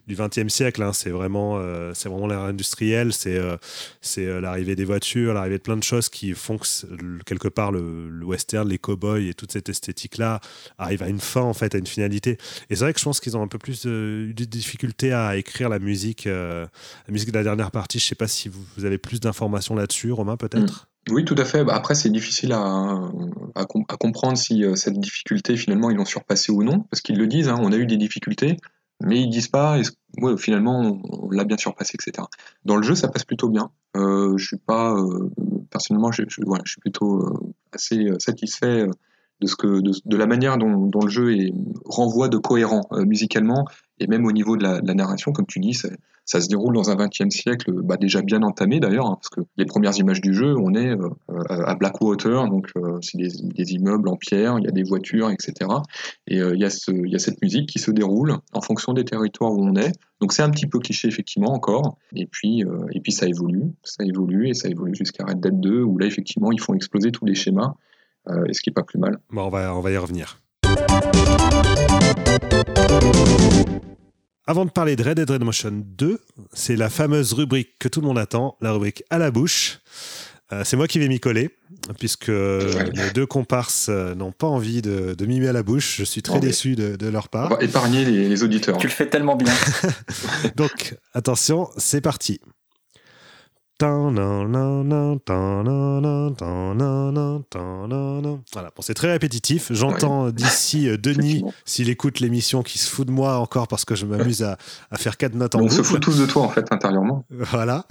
du 20e siècle. Hein. C'est vraiment, c'est vraiment l'ère industrielle, c'est euh, c'est euh, l'arrivée des voitures, l'arrivée de plein de choses qui font que quelque part le, western, les cowboys et toute cette esthétique-là arrivent à une fin, en fait, à une finalité. Et c'est vrai que je pense qu'ils ont un peu plus eu de difficultés à écrire la musique, euh, la musique de la dernière partie. Je sais pas si vous, avez plus d'informations là-dessus, Romain, peut-être? Mm. Oui, tout à fait. Bah, après, c'est difficile à, à, comprendre si cette difficulté, finalement, ils l'ont surpassée ou non, parce qu'ils le disent, hein, on a eu des difficultés, mais ils disent pas, ouais, finalement, on, l'a bien surpassé, etc. Dans le jeu, ça passe plutôt bien. Euh, je suis pas, euh, personnellement, je, suis plutôt euh, assez satisfait de, la manière dont, le jeu est, renvoie de cohérent musicalement et même au niveau de la, narration, comme tu dis, ça, se déroule dans un 20e siècle bah, déjà bien entamé d'ailleurs, hein, parce que les premières images du jeu, on est euh, à Blackwater, donc euh, c'est des, immeubles en pierre, il y a des voitures, etc. Et euh, il, y a il y a cette musique qui se déroule en fonction des territoires où on est. Donc c'est un petit peu cliché effectivement encore. Et puis, et puis ça évolue, ça évolue et ça évolue jusqu'à Red Dead 2 où là effectivement ils font exploser tous les schémas. Et ce qui est pas plus mal. Bon, on va, on va y revenir. Avant de parler de Red Dead Redemption 2, c'est la fameuse rubrique que tout le monde attend, la rubrique à la bouche. Euh, c'est moi qui vais m'y coller, puisque les deux comparses euh, n'ont pas envie de, de mimer à la bouche. Je suis très déçu de, leur part. On va épargner les auditeurs. Tu le fais tellement bien. Donc, attention, c'est parti. Voilà, bon, c'est très répétitif. J'entends d'ici euh, Denis, s'il écoute l'émission, qui se fout de moi encore parce que je m'amuse à, faire quatre notes en On se fout tous de toi, en fait, intérieurement. Voilà.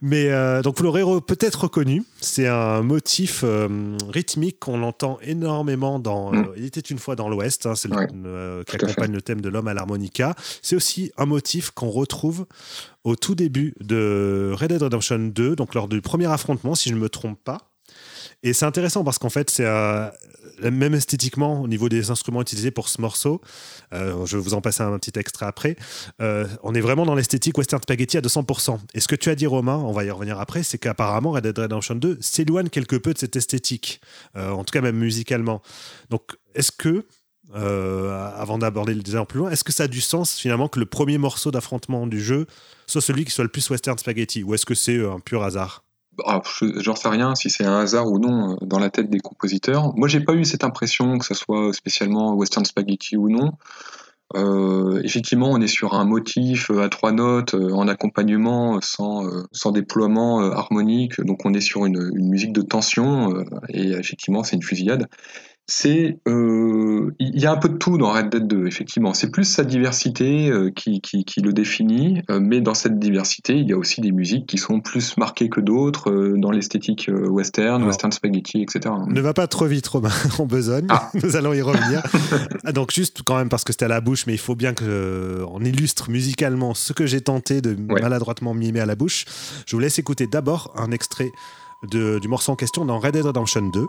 Mais euh, donc, vous l'aurez peut-être reconnu. C'est un motif euh, rythmique qu'on entend énormément dans mm. Il était une fois dans l'Ouest. Hein, c'est le, qui accompagne le thème de l'homme à l'harmonica. C'est aussi un motif qu'on retrouve au tout début de Red Dead Redemption 2, donc lors du premier affrontement, si je ne me trompe pas. Et c'est intéressant parce qu'en fait, c'est euh, même esthétiquement, au niveau des instruments utilisés pour ce morceau, euh, je vais vous en passer un petit extrait après, euh, on est vraiment dans l'esthétique Western Spaghetti à 200%. Et ce que tu as dit, Romain, on va y revenir après, c'est qu'apparemment Red Dead Redemption 2 s'éloigne quelque peu de cette esthétique, en tout cas même musicalement. Donc, est-ce que euh, avant d'aborder le design plus loin, est-ce que ça a du sens finalement que le premier morceau d'affrontement du jeu soit celui qui soit le plus western spaghetti ou est-ce que c'est euh, un pur hasard? Ah, J'en sais rien si c'est un hasard ou non euh, dans la tête des compositeurs. Moi, j'ai pas eu cette impression que ce soit spécialement western spaghetti ou non. effectivement, on est sur un motif à trois notes en accompagnement sans, sans déploiement harmonique, donc on est sur une musique de tension et effectivement c'est une fusillade c'est euh, il y a un peu de tout dans Red Dead 2 effectivement. C'est plus sa diversité euh, qui, qui, qui, le définit euh, mais dans cette diversité il y a aussi des musiques qui sont plus marquées que d'autres dans l'esthétique western western spaghetti etc ne va pas trop vite Romain en besogne. Ah. nous allons y revenir. Ah, donc juste quand même parce que c'était à la bouche mais il faut bien que on illustre musicalement ce que j'ai tenté de maladroitement mimer à la bouche. Je vous laisse écouter d'abord un extrait de, du morceau en question dans Red Dead Redemption 2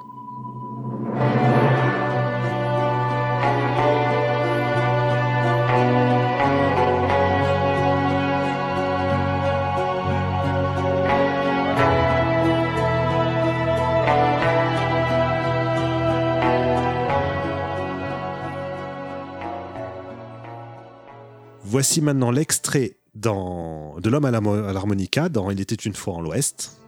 Voici maintenant l'extrait de l'homme à l'harmonica dans Il était une fois en l'Ouest.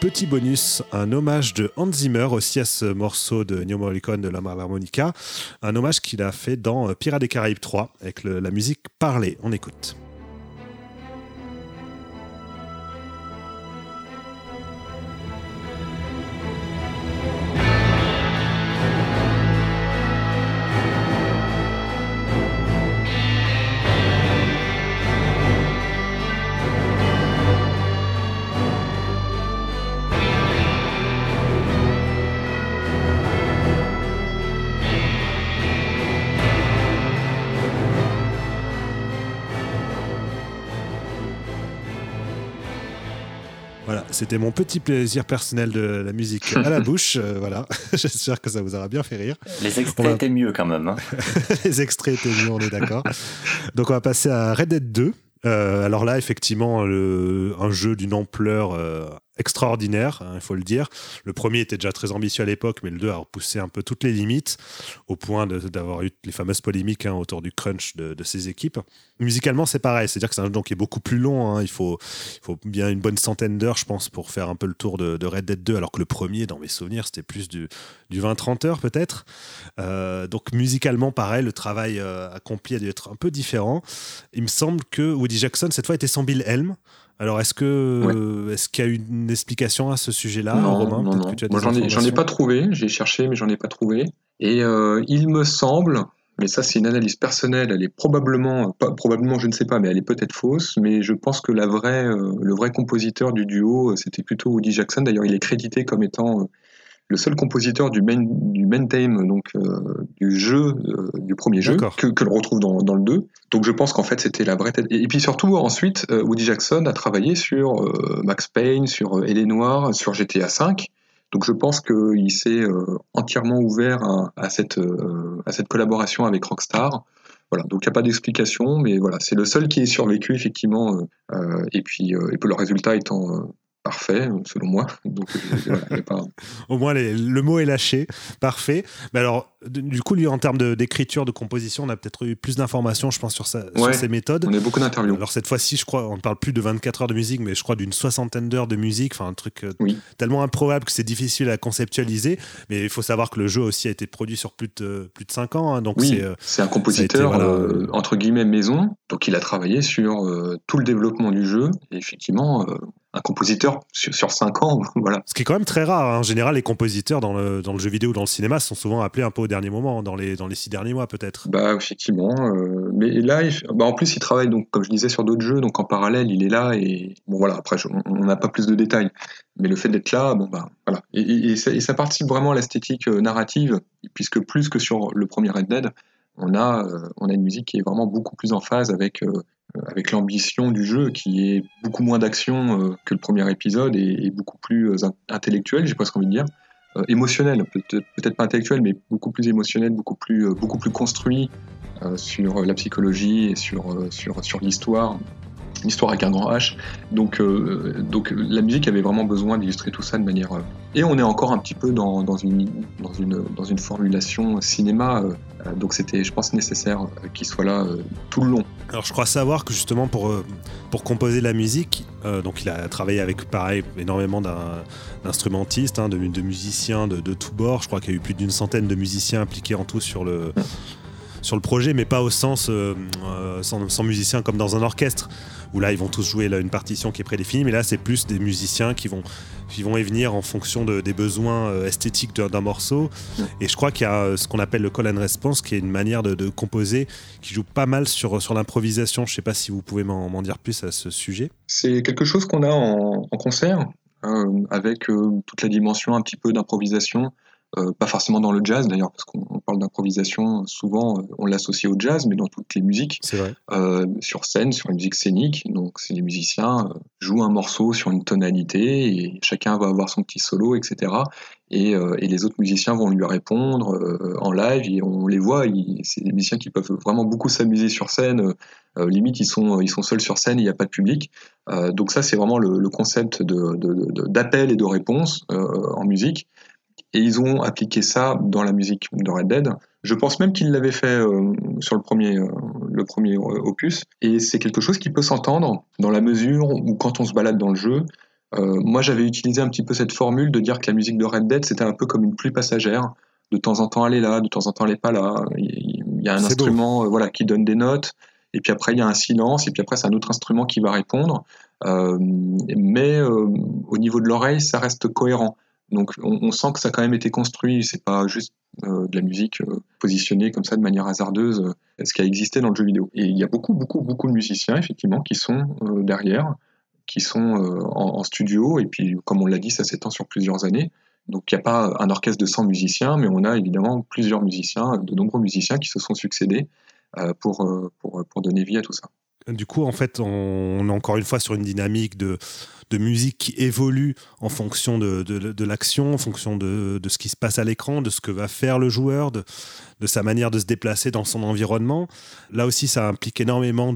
Petit bonus, un hommage de Hans Zimmer aussi à ce morceau de Neo Morricone de la l'harmonica, un hommage qu'il a fait dans Pirates des Caraïbes 3 avec la musique parlée. On écoute. C'était mon petit plaisir personnel de la musique à la bouche. Euh, voilà, j'espère que ça vous aura bien fait rire. Les extraits étaient mieux quand même. Hein. Les extraits étaient mieux, on est d'accord. Donc on va passer à Red Dead 2. Euh, alors là, effectivement, un jeu d'une ampleur euh, extraordinaire, hein, il faut le dire. Le premier était déjà très ambitieux à l'époque, mais le 2 a repoussé un peu toutes les limites, au point d'avoir eu les fameuses polémiques hein, autour du crunch de, de ses équipes. Musicalement, c'est pareil, c'est-à-dire que c'est un jeu qui est beaucoup plus long, hein. il, faut, bien une bonne centaine d'heures, je pense, pour faire un peu le tour de, Red Dead 2, alors que le premier, dans mes souvenirs, c'était plus du, du 20-30 heures peut-être. Euh, donc musicalement, pareil, le travail euh, accompli a dû être un peu différent. Il me semble que Woody Jackson, cette fois, était sans Bill Helm. Alors, est-ce que est-ce qu'il y a une explication à ce sujet-là, Romain non, non. Moi, j'en ai, ai, pas trouvé. J'ai cherché, mais j'en ai pas trouvé. Et euh, il me semble, mais ça c'est une analyse personnelle, elle est probablement, pas, probablement je ne sais pas, mais elle est peut-être fausse. Mais je pense que la vraie, euh, le vrai compositeur du duo, euh, c'était plutôt Woody Jackson. D'ailleurs, il est crédité comme étant le seul compositeur du main, du main theme, donc euh, du jeu, euh, du premier jeu, que, que l'on retrouve dans, dans, le 2. Donc je pense qu'en fait c'était la vraie tête. Et, puis surtout ensuite, euh, Woody Jackson a travaillé sur Max Payne, sur Noire, sur GTA V. Donc je pense qu'il s'est entièrement ouvert à, à cette, à cette collaboration avec Rockstar. Voilà, donc il n'y a pas d'explication, mais voilà, c'est le seul qui est survécu effectivement. et puis, et puis le résultat étant parfait, selon moi. Donc, euh, Au moins, le mot est lâché. Parfait. Mais alors, du coup, lui, en termes d'écriture, de, composition, on a peut-être eu plus d'informations, je pense, sur, sa, ses méthodes. On a beaucoup d'interviews. Alors, cette fois-ci, je crois, on ne parle plus de 24 heures de musique, mais je crois d'une soixantaine d'heures de musique. Enfin, un truc euh, tellement improbable que c'est difficile à conceptualiser. Mais il faut savoir que le jeu aussi a été produit sur plus de, plus de 5 ans. Hein, donc oui, c'est euh, un compositeur, entre guillemets, maison. Donc, il a travaillé sur tout le développement du jeu. Et effectivement, un compositeur sur, sur 5 ans. voilà. Ce qui est quand même très rare. Hein. En général, les compositeurs dans le, dans le jeu vidéo ou dans le cinéma sont souvent appelés un peu au dernier moment, dans les, dans les six derniers mois peut-être. Bah, effectivement. Euh, mais là, bah, en plus, il travaille, donc, comme je disais, sur d'autres jeux, donc en parallèle, il est là. Et bon, voilà, après, on n'a pas plus de détails. Mais le fait d'être là, bon, bah, voilà. Et, ça, participe vraiment à l'esthétique euh, narrative, puisque plus que sur le premier Red Dead, on a, euh, on a une musique qui est vraiment beaucoup plus en phase avec avec l'ambition du jeu qui est beaucoup moins d'action euh, que le premier épisode et, beaucoup plus euh, intellectuel, j'ai presque envie de dire, émotionnel, peut-être pas intellectuel, mais beaucoup plus émotionnel, beaucoup plus, construit sur la psychologie et sur l'histoire une histoire avec un grand H. Donc, euh, donc la musique avait vraiment besoin d'illustrer tout ça de manière. Euh, et on est encore un petit peu dans, dans, une, dans, une, dans une formulation cinéma. Euh, donc c'était, je pense, nécessaire qu'il soit là tout le long. Alors je crois savoir que justement pour, pour composer la musique, donc il a travaillé avec pareil énormément d'instrumentistes, hein, de, de, musiciens de, de tous bords. Je crois qu'il y a eu plus d'une centaine de musiciens impliqués en tout sur le, sur le projet, mais pas au sens euh, euh, sans, musiciens comme dans un orchestre, où là ils vont tous jouer là, une partition qui est prédéfinie, mais là c'est plus des musiciens qui vont, qui vont y venir en fonction de, des besoins euh, esthétiques d'un morceau. Et je crois qu'il y a ce qu'on appelle le call and response, qui est une manière de, composer qui joue pas mal sur, sur l'improvisation. Je sais pas si vous pouvez m'en dire plus à ce sujet. C'est quelque chose qu'on a en, concert, avec toute la dimension un petit peu d'improvisation. Euh, pas forcément dans le jazz d'ailleurs, parce qu'on parle d'improvisation, souvent euh, on l'associe au jazz, mais dans toutes les musiques, euh, sur scène, sur une musique scénique. Donc c'est les musiciens jouent un morceau sur une tonalité et chacun va avoir son petit solo, etc. Et, et les autres musiciens vont lui répondre en live et on les voit. C'est des musiciens qui peuvent vraiment beaucoup s'amuser sur scène. limite ils sont ils sont seuls sur scène, il n'y a pas de public. donc ça c'est vraiment le, le concept d'appel de, de, et de réponse en musique. Et ils ont appliqué ça dans la musique de Red Dead. Je pense même qu'ils l'avaient fait euh, sur le premier, euh, le premier euh, opus. Et c'est quelque chose qui peut s'entendre dans la mesure où quand on se balade dans le jeu, moi j'avais utilisé un petit peu cette formule de dire que la musique de Red Dead c'était un peu comme une pluie passagère. De temps en temps elle est là, de temps en temps elle n'est pas là. Il y a un instrument voilà, qui donne des notes. Et puis après, il y a un silence, et puis après, c'est un autre instrument qui va répondre. mais au niveau de l'oreille, ça reste cohérent. Donc on, sent que ça a quand même été construit, c'est pas juste euh, de la musique euh, positionnée comme ça de manière hasardeuse, euh, ce qui a existé dans le jeu vidéo. Et il y a beaucoup, beaucoup, beaucoup de musiciens effectivement qui sont derrière, qui sont en, studio, et puis comme on l'a dit, ça s'étend sur plusieurs années. Donc il n'y a pas un orchestre de 100 musiciens, mais on a évidemment plusieurs musiciens, de nombreux musiciens qui se sont succédés pour, pour, pour donner vie à tout ça. Du coup, en fait, on est encore une fois sur une dynamique de de musique qui évolue en fonction de, l'action, en fonction de, de, ce qui se passe à l'écran, de ce que va faire le joueur, de sa manière de se déplacer dans son environnement. Là aussi, ça implique énormément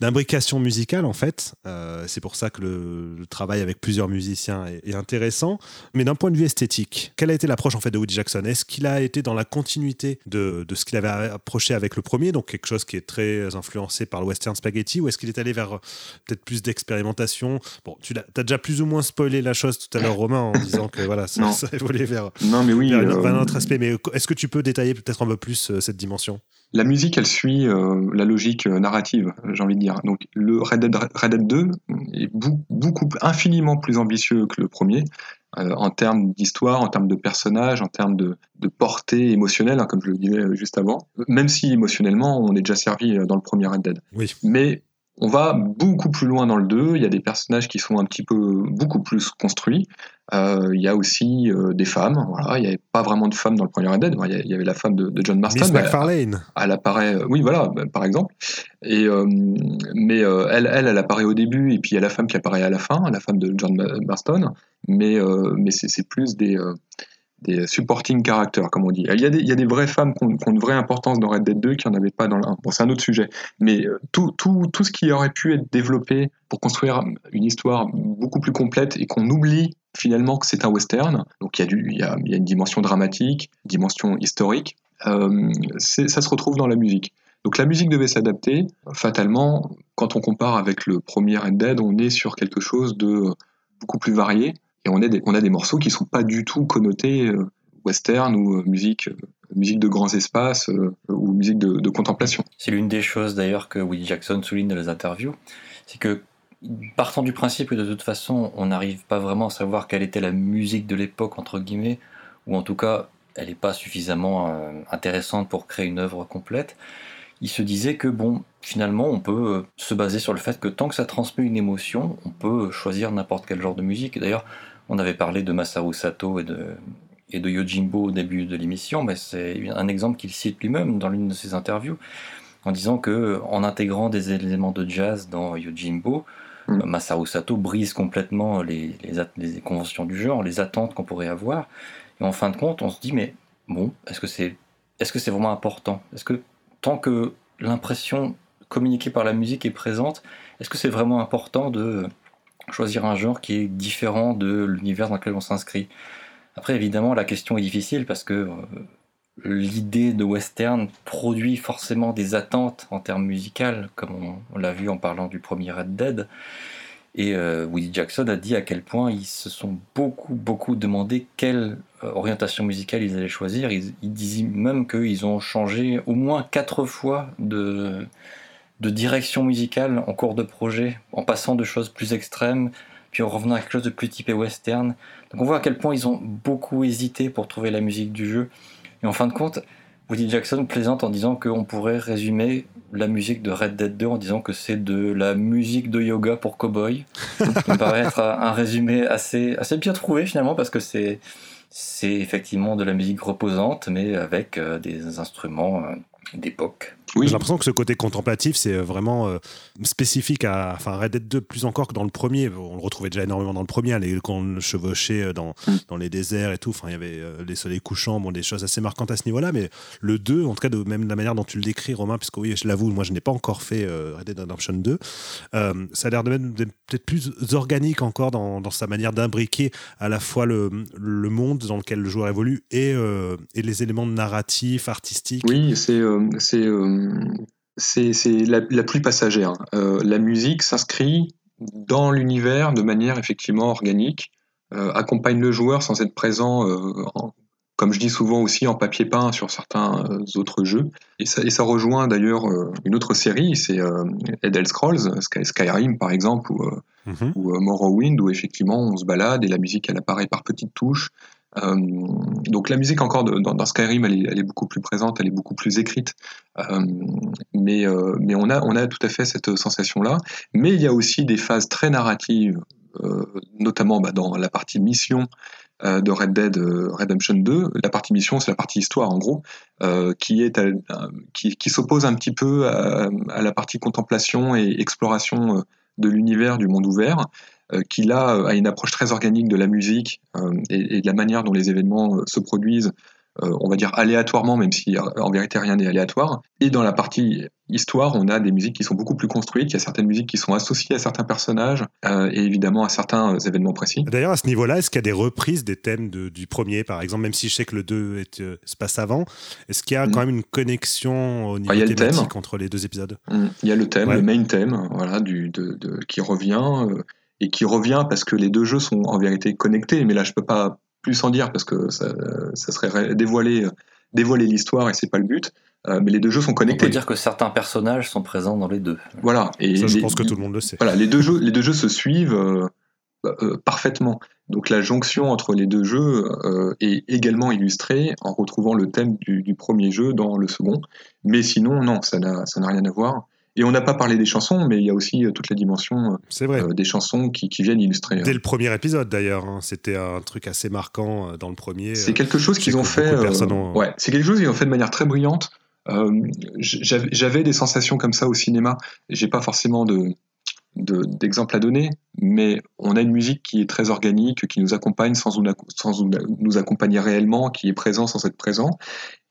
d'imbrication musicale, en fait. Euh, c'est pour ça que le, travail avec plusieurs musiciens est, intéressant. Mais d'un point de vue esthétique, quelle a été l'approche en fait de Woody Jackson? Est-ce qu'il a été dans la continuité de, de ce qu'il avait approché avec le premier, donc quelque chose qui est très influencé par le western spaghetti, ou est-ce qu'il est allé vers peut-être plus d'expérimentation? Bon, tu as, as, déjà plus ou moins spoilé la chose tout à l'heure, Romain, en disant que voilà, ça, ça évolué vers, non, mais oui, un, euh, autre aspect. Mais est-ce que tu peux détailler peut-être un peu plus euh, cette dimension la musique, elle suit euh, la logique narrative, j'ai envie de dire. Donc, le Red Dead, Red Dead 2 est beaucoup, infiniment plus ambitieux que le premier, en termes d'histoire, en termes de personnages, en termes de, portée émotionnelle, hein, comme je le disais juste avant. Même si émotionnellement, on est déjà servi dans le premier Red Dead. Oui. Mais on va beaucoup plus loin dans le 2, il y a des personnages qui sont un petit peu beaucoup plus construits. Euh, il y a aussi euh, des femmes, voilà. il n'y avait pas vraiment de femmes dans le premier Red Dead, il y avait la femme de, John Marston. Miss McFarlane. Elle, apparaît, euh, oui voilà, bah, par exemple. Et, mais elle, elle, elle apparaît au début, et puis il y a la femme qui apparaît à la fin, la femme de John Marston, mais, mais c'est plus des des supporting characters, comme on dit. Il y a des, il y a des vraies femmes qui ont, une vraie importance dans Red Dead 2 qui n'en avaient pas dans 1. Bon, c'est un autre sujet. Mais euh, tout, tout, tout, ce qui aurait pu être développé pour construire une histoire beaucoup plus complète et qu'on oublie finalement que c'est un western, donc il y, a du, il, y a, il y a une dimension dramatique, une dimension historique, euh, ça se retrouve dans la musique. Donc la musique devait s'adapter. Fatalement, quand on compare avec le premier Red Dead, on est sur quelque chose de beaucoup plus varié. Et on a des, on a des morceaux qui sont pas du tout connotés euh, western ou euh, musique, euh, musique de grands espaces ou musique de, contemplation. C'est l'une des choses d'ailleurs que Willie Jackson souligne dans les interviews, c'est que partant du principe que de toute façon on n'arrive pas vraiment à savoir quelle était la musique de l'époque entre guillemets, ou en tout cas elle n'est pas suffisamment intéressante pour créer une œuvre complète il se disait que bon, finalement, on peut se baser sur le fait que tant que ça transmet une émotion, on peut choisir n'importe quel genre de musique. D'ailleurs, on avait parlé de Masaru Sato et de, et de Yojimbo au début de l'émission, mais c'est un exemple qu'il cite lui-même dans l'une de ses interviews, en disant que en intégrant des éléments de jazz dans Yojimbo, mm. Masaru Sato brise complètement les, les, conventions du genre, les attentes qu'on pourrait avoir. Et en fin de compte, on se dit, mais bon, est-ce que c'est est-ce que c'est vraiment important? Est-ce que tant que l'impression communiquée par la musique est présente, est-ce que c'est vraiment important de choisir un genre qui est différent de l'univers dans lequel on s'inscrit Après, évidemment, la question est difficile parce que euh, l'idée de western produit forcément des attentes en termes musicaux, comme on l'a vu en parlant du premier Red Dead. Et euh, Woody Jackson a dit à quel point ils se sont beaucoup, beaucoup demandé quelle euh, orientation musicale ils allaient choisir. Ils, disaient même qu'ils ont changé au moins quatre fois de, de direction musicale en cours de projet, en passant de choses plus extrêmes, puis en revenant à quelque chose de plus typé western. Donc on voit à quel point ils ont beaucoup hésité pour trouver la musique du jeu. Et en fin de compte, Woody Jackson plaisante en disant qu'on pourrait résumer la musique de Red Dead 2 en disant que c'est de la musique de yoga pour cowboy. Ça me paraît être un résumé assez, assez bien trouvé finalement parce que c'est, c'est effectivement de la musique reposante mais avec euh, des instruments euh, d'époque. Oui. J'ai l'impression que ce côté contemplatif, c'est euh, vraiment euh, spécifique à enfin, Red Dead 2 plus encore que dans le premier. On le retrouvait déjà énormément dans le premier, les, quand on chevauchait euh, dans, mm. dans les déserts et tout. Enfin, il y avait les soleils couchants, bon, des choses assez marquantes à ce niveau-là. Mais le 2, en tout cas, de même la manière dont tu le décris, Romain, puisque oui, je l'avoue, moi je n'ai pas encore fait Red Dead Redemption 2, ça a l'air de peut-être plus organique encore dans, dans sa manière d'imbriquer à la fois le, le, monde dans lequel le joueur évolue et, et les éléments narratifs, artistiques. Oui, c'est c'est c'est la, la, plus passagère. Euh, la musique s'inscrit dans l'univers de manière effectivement organique, euh, accompagne le joueur sans être présent, euh, comme je dis souvent aussi, en papier peint sur certains autres jeux. Et ça, et ça rejoint d'ailleurs une autre série, c'est Elder Scrolls, Skyrim par exemple, ou, mm-hmm. ou Morrowind, où effectivement on se balade et la musique elle apparaît par petites touches. Euh, donc la musique encore dans, Skyrim, elle est, beaucoup plus présente, elle est beaucoup plus écrite, euh, mais, euh, on, a, tout à fait cette sensation-là. Mais il y a aussi des phases très narratives, notamment bah, dans la partie mission de Red Dead Redemption 2. La partie mission, c'est la partie histoire en gros, qui, s'oppose un petit peu à, la partie contemplation et exploration de l'univers du monde ouvert. Euh, qui là a une approche très organique de la musique euh, et, de la manière dont les événements euh, se produisent on va dire aléatoirement, même si en vérité rien n'est aléatoire. Et dans la partie histoire, on a des musiques qui sont beaucoup plus construites. Il y a certaines musiques qui sont associées à certains personnages et évidemment à certains événements précis. D'ailleurs, à ce niveau-là, est-ce qu'il y a des reprises des thèmes du premier, par exemple, même si je sais que le 2 se passe avant, est-ce qu'il y a quand mm. même une connexion au niveau thématique entre les deux épisodes? Mm. Il y a le thème, le main theme, voilà, du, de, qui revient et qui revient parce que les deux jeux sont en vérité connectés. Mais là, je peux pas plus en dire parce que ça, serait dévoiler, dévoiler l'histoire et c'est pas le but. Euh, mais les deux jeux sont connectés. On peut dire que certains personnages sont présents dans les deux. Voilà. Et ça, je pense que tout le monde le sait. Voilà, les deux jeux, les deux jeux se suivent euh, euh, parfaitement. Donc la jonction entre les deux jeux est également illustrée en retrouvant le thème du, du, premier jeu dans le second. Mais sinon, non, ça n'a rien à voir. Et on n'a pas parlé des chansons, mais il y a aussi euh, toute la dimension euh, des chansons qui, viennent illustrer. Dès euh. le premier épisode d'ailleurs, hein, c'était un truc assez marquant dans le premier. C'est quelque chose qu'ils ont fait. Ouais, c'est quelque chose qu'ils ont fait de manière très brillante. J'avais des sensations comme ça au cinéma. J'ai pas forcément de d'exemples à donner, mais on a une musique qui est très organique, qui nous accompagne sans, sans nous accompagner réellement, qui est présent sans être présent.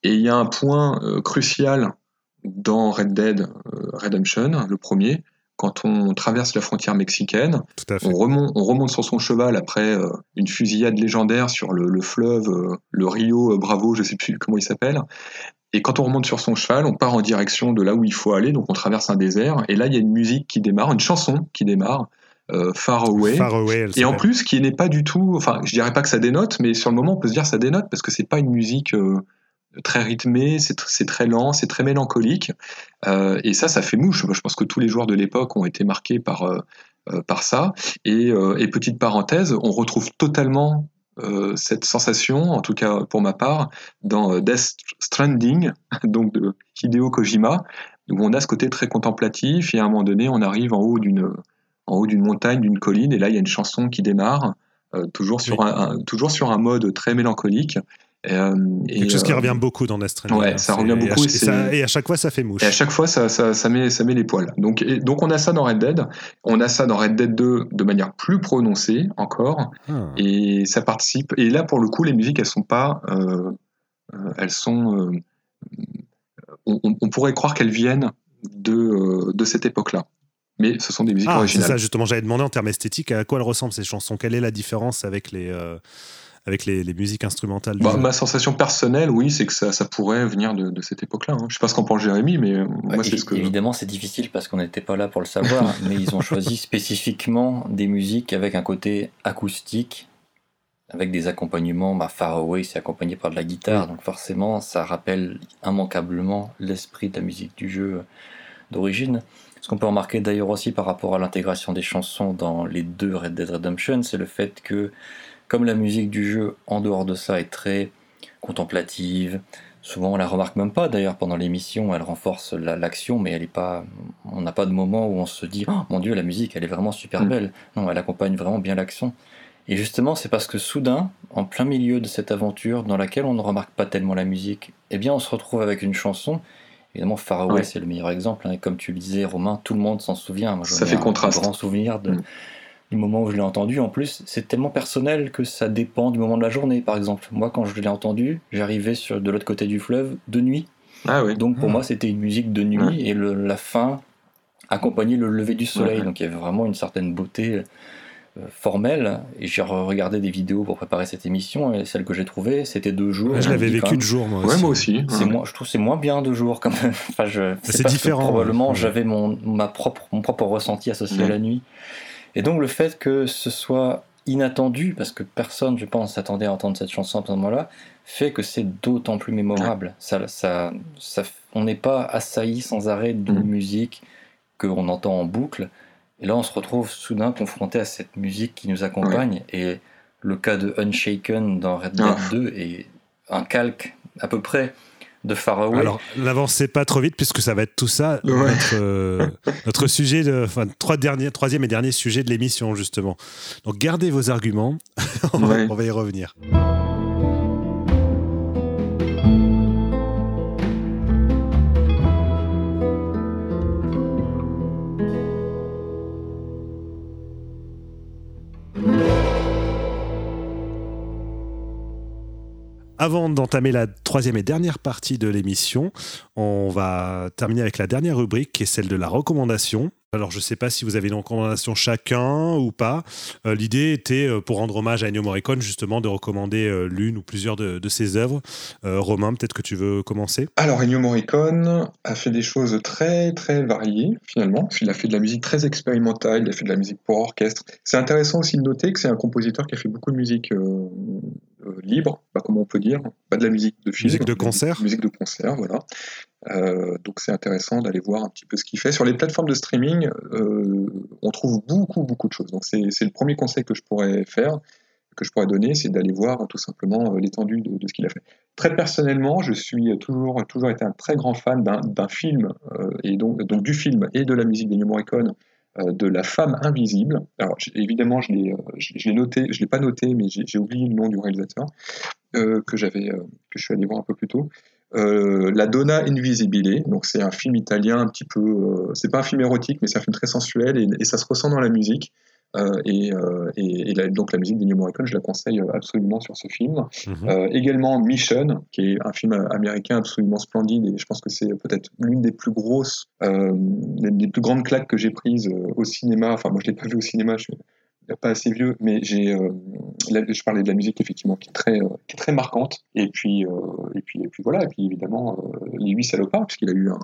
Et il y a un point crucial dans Red Dead euh, Redemption, le premier, quand on traverse la frontière mexicaine, on remonte, on remonte, sur son cheval après euh, une fusillade légendaire sur le, fleuve, euh, le Rio Bravo, je sais plus comment il s'appelle. Et quand on remonte sur son cheval, on part en direction de là où il faut aller, donc on traverse un désert. Et là, il y a une musique qui démarre, une chanson qui démarre, Far Away. Far Away et en plus, qui n'est pas du tout, enfin, je dirais pas que ça dénote, mais sur le moment, on peut se dire ça dénote parce que c'est pas une musique très rythmé, c'est très lent, c'est très mélancolique. Euh, et ça, ça fait mouche. je pense que tous les joueurs de l'époque ont été marqués par, euh, euh, par ça. Et, petite parenthèse, on retrouve totalement cette sensation, en tout cas pour ma part, dans Death Stranding, donc de Hideo Kojima, où on a ce côté très contemplatif. Et à un moment donné, on arrive en haut d'une en haut d'une montagne, d'une colline, et là il y a une chanson qui démarre. toujours, sur un, toujours sur un mode très mélancolique euh, Quelque chose qui euh, revient beaucoup dans Death Ouais, ça revient beaucoup. Et, à chaque fois, ça fait mouche. Et à chaque fois, ça, ça, ça, met, ça met les poils. Donc, donc, on a ça dans Red Dead. On a ça dans Red Dead 2 de manière plus prononcée encore. Ah. Et ça participe. Et là, pour le coup, les musiques, elles sont pas. Euh, elles sont. On, pourrait croire qu'elles viennent de, de cette époque-là. Mais ce sont des musiques ah, originales. C'est ça, justement, j'avais demandé en termes esthétiques à quoi elles ressemblent ces chansons. Quelle est la différence avec les avec les, musiques instrumentales bah, Ma sensation personnelle, oui, c'est que ça, ça, pourrait venir de, de cette époque-là. Hein. Je sais pas ce qu'en pense Jérémy, mais euh, moi, c'est ce que. Évidemment, c'est difficile parce qu'on n'était pas là pour le savoir, mais ils ont choisi spécifiquement des musiques avec un côté acoustique, avec des accompagnements. Bah, Far Away, c'est accompagné par de la guitare, donc forcément, ça rappelle immanquablement l'esprit de la musique du jeu d'origine. Ce qu'on peut remarquer d'ailleurs aussi par rapport à l'intégration des chansons dans les deux Red Dead Redemption, c'est le fait que comme la musique du jeu, en dehors de ça, est très contemplative, souvent on la remarque même pas d'ailleurs pendant l'émission, elle renforce l'action, mais elle est pas, on n'a pas de moment où on se dit oh, mon dieu la musique elle est vraiment super mm. belle. Non, elle accompagne vraiment bien l'action. Et justement, c'est parce que soudain, en plein milieu de cette aventure dans laquelle on ne remarque pas tellement la musique, eh bien on se retrouve avec une chanson. Évidemment, Far Away, c'est le meilleur exemple. Hein, et comme tu le disais, Romain, tout le monde s'en souvient. Moi, ça fait contraste. Un grand souvenir de, mm du moment où je l'ai entendu. En plus, c'est tellement personnel que ça dépend du moment de la journée, par exemple. Moi, quand je l'ai entendu, j'arrivais sur de l'autre côté du fleuve de nuit. Ah oui. Donc pour ah. moi, c'était une musique de nuit et la fin accompagnait le lever du soleil. Donc il y avait vraiment une certaine beauté euh, formelle. Et j'ai regardé des vidéos pour préparer cette émission et celle que j'ai trouvée, c'était deux jours. je l'avais vécu de jour, moi aussi. moi aussi. C'est moi, je trouve c'est moins bien deux jours quand même. enfin, c'est différent. probablement, j'avais mon, ma propre, mon propre ressenti associé à la nuit. Et donc le fait que ce soit inattendu, parce que personne, je pense, s'attendait à entendre cette chanson à ce moment-là, fait que c'est d'autant plus mémorable. Ça, ça, ça, on n'est pas assailli sans arrêt de mm. musique qu'on entend en boucle. Et là, on se retrouve soudain confronté à cette musique qui nous accompagne. Et le cas de Unshaken dans Red Dead 2 ah. est un calque à peu près de Away. Alors, n'avancez pas trop vite puisque ça va être tout ça, notre, euh, notre, sujet, de, enfin, trois derniers, troisième et dernier sujet de l'émission, justement. Donc, gardez vos arguments, on, va, y revenir. Avant d'entamer la troisième et dernière partie de l'émission, on va terminer avec la dernière rubrique qui est celle de la recommandation. Alors, je ne sais pas si vous avez une recommandation chacun ou pas. Euh, l'idée était, euh, pour rendre hommage à Ennio Morricone, justement, de recommander euh, l'une ou plusieurs de, ses œuvres. Romain, peut-être que tu veux commencer? Alors, Ennio Morricone a fait des choses très, très variées, finalement. Il a fait de la musique très expérimentale, il a fait de la musique pour orchestre. C'est intéressant aussi de noter que c'est un compositeur qui a fait beaucoup de musique libre, pas comment on peut dire, pas de la musique de film. Musique de concert Musique de concert, voilà. Euh, donc c'est intéressant d'aller voir un petit peu ce qu'il fait. Sur les plateformes de streaming, euh, on trouve beaucoup, beaucoup de choses. Donc c'est le premier conseil que je pourrais faire, que je pourrais donner, c'est d'aller voir tout simplement euh, l'étendue de, ce qu'il a fait. Très personnellement, je suis toujours, toujours été un très grand fan d'un film, et donc, donc, du film et de la musique d'Ennio Morricone, de La femme invisible. Alors évidemment, je l'ai noté, je l'ai pas noté, mais j'ai oublié le nom du réalisateur, que, j'avais que je suis allé voir un peu plus tôt. Euh, la Donna Invisibile, donc c'est un film italien un petit peu, euh, c'est pas un film érotique, mais c'est un film très sensuel et, ça se ressent dans la musique. Euh, et, donc la musique de New Morricone, je la conseille absolument sur ce film. Mhm. également Mission, qui est un film américain absolument splendide et je pense que c'est peut-être l'une des plus grosses, des, plus grandes claques que j'ai prises au cinéma. Enfin moi je l'ai pas vu au cinéma, je suis pas assez vieux, mais j'ai, euh, je parlais de la musique effectivement qui est très, euh, très marquante. Et puis, euh, et puis, et puis voilà. Et puis évidemment, les huit salopards, puisqu'il a eu un,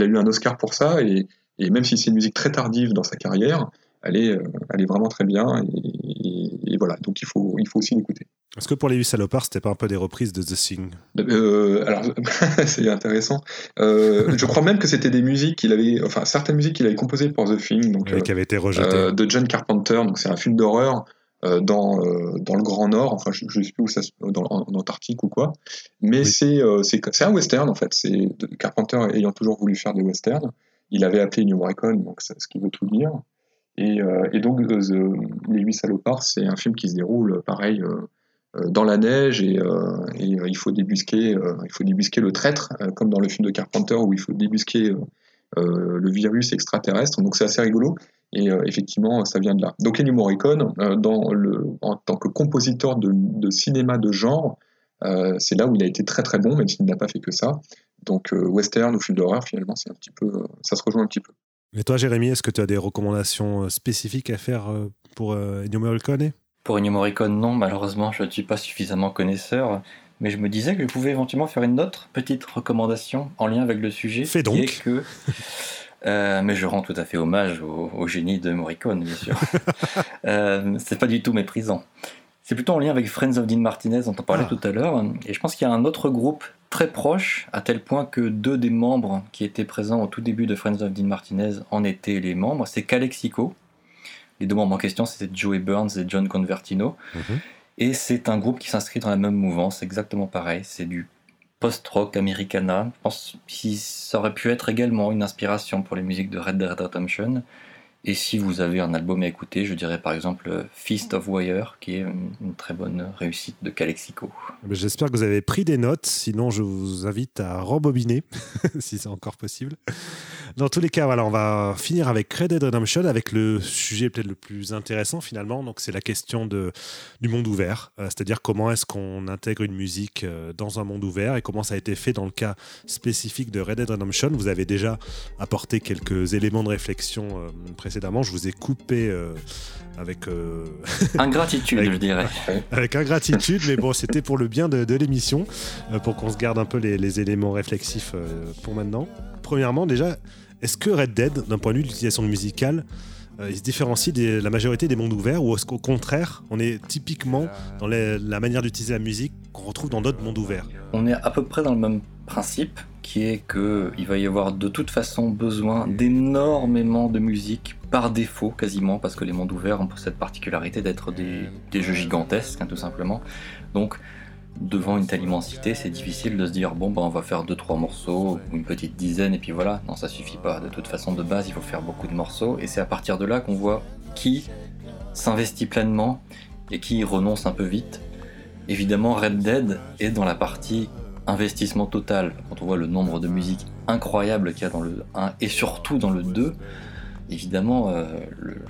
a eu un Oscar pour ça. Et même si c'est une musique très tardive dans sa carrière, elle est, elle est vraiment très bien. Et, et voilà. Donc il faut, il faut aussi l'écouter. Est-ce que pour les huit salopards, c'était pas un peu des reprises de The Thing? Euh, Alors, c'est intéressant. Euh, je crois même que c'était des musiques qu'il avait, enfin certaines musiques qu'il avait composées pour The Thing, donc qui avaient été rejetées. de John Carpenter. Donc c'est un film d'horreur dans dans le Grand Nord. Enfin, je, ne sais plus où ça, dans, en, Antarctique ou quoi. Mais c'est c'est un western en fait. C'est Carpenter ayant toujours voulu faire des westerns. Il avait appelé New Morricone, donc c'est ce qui veut tout dire. Et, et donc les huit salopards, c'est un film qui se déroule pareil euh, dans la neige et, euh, euh, il faut débusquer il faut débusquer le traître comme dans le film de Carpenter où il faut débusquer le virus extraterrestre. Donc c'est assez rigolo et effectivement ça vient de là. Donc Ennio Morricone en tant que compositeur de, cinéma de genre c'est là où il a été très très bon même s'il n'a pas fait que ça. Donc western ou film d'horreur finalement c'est un petit peu ça se rejoint un petit peu et toi Jérémy est-ce que tu as des recommandations spécifiques à faire pour Ennio Morricone? Pour Ennio Morricone, non, malheureusement, je ne suis pas suffisamment connaisseur, mais je me disais que je pouvais éventuellement faire une autre petite recommandation en lien avec le sujet. Fais donc. que, euh, mais je rends tout à fait hommage au, génie de Morricone, bien sûr. euh, c'est pas du tout méprisant. C'est plutôt en lien avec Friends of Dean Martinez, dont on parlait ah. tout à l'heure. Et je pense qu'il y a un autre groupe très proche, à tel point que deux des membres qui étaient présents au tout début de Friends of Dean Martinez en étaient les membres. C'est Calexico, les deux membres en question, c'était Joey Burns et John Convertino. Mhm. Et c'est un groupe qui s'inscrit dans la même mouvance, exactement pareil. C'est du post-rock americana. Je pense que ça aurait pu être également une inspiration pour les musiques de Red Dead Redemption. Et si vous avez un album à écouter, je dirais par exemple Feast of Wire, qui est une, très bonne réussite de Calexico. J'espère que vous avez pris des notes, sinon je vous invite à rembobiner, si c'est encore possible. Dans tous les cas, voilà, on va finir avec Red Dead Redemption, avec le sujet peut-être le plus intéressant finalement. Donc c'est la question de, du monde ouvert, euh, c'est-à-dire comment est-ce qu'on intègre une musique euh, dans un monde ouvert et comment ça a été fait dans le cas spécifique de Red Dead Redemption. Vous avez déjà apporté quelques éléments de réflexion euh, précédemment. Je vous ai coupé avec. Ingratitude, je dirais. Avec ingratitude, mais bon, c'était pour le bien de, l'émission, pour qu'on se garde un peu les, éléments réflexifs pour maintenant. Premièrement, déjà, est-ce que Red Dead, d'un point de vue de l'utilisation musicale, il se différencie de la majorité des mondes ouverts ou est-ce qu'au contraire, on est typiquement dans la manière d'utiliser la musique qu'on retrouve dans d'autres mondes ouverts? On est à peu près dans le même principe qui est qu'il va y avoir de toute façon besoin d'énormément de musique par défaut quasiment, parce que les mondes ouverts ont cette particularité d'être des, jeux gigantesques, hein, tout simplement. Donc, devant une telle immensité, c'est difficile de se dire bon, bah, on va faire deux trois morceaux ou une petite dizaine et puis voilà. Non, ça suffit pas. De toute façon, de base, il faut faire beaucoup de morceaux et c'est à partir de là qu'on voit qui s'investit pleinement et qui renonce un peu vite. Évidemment, Red Dead est dans la partie investissement total. Quand on voit le nombre de musiques incroyables qu'il y a dans le 1 et surtout dans le 2, évidemment, euh,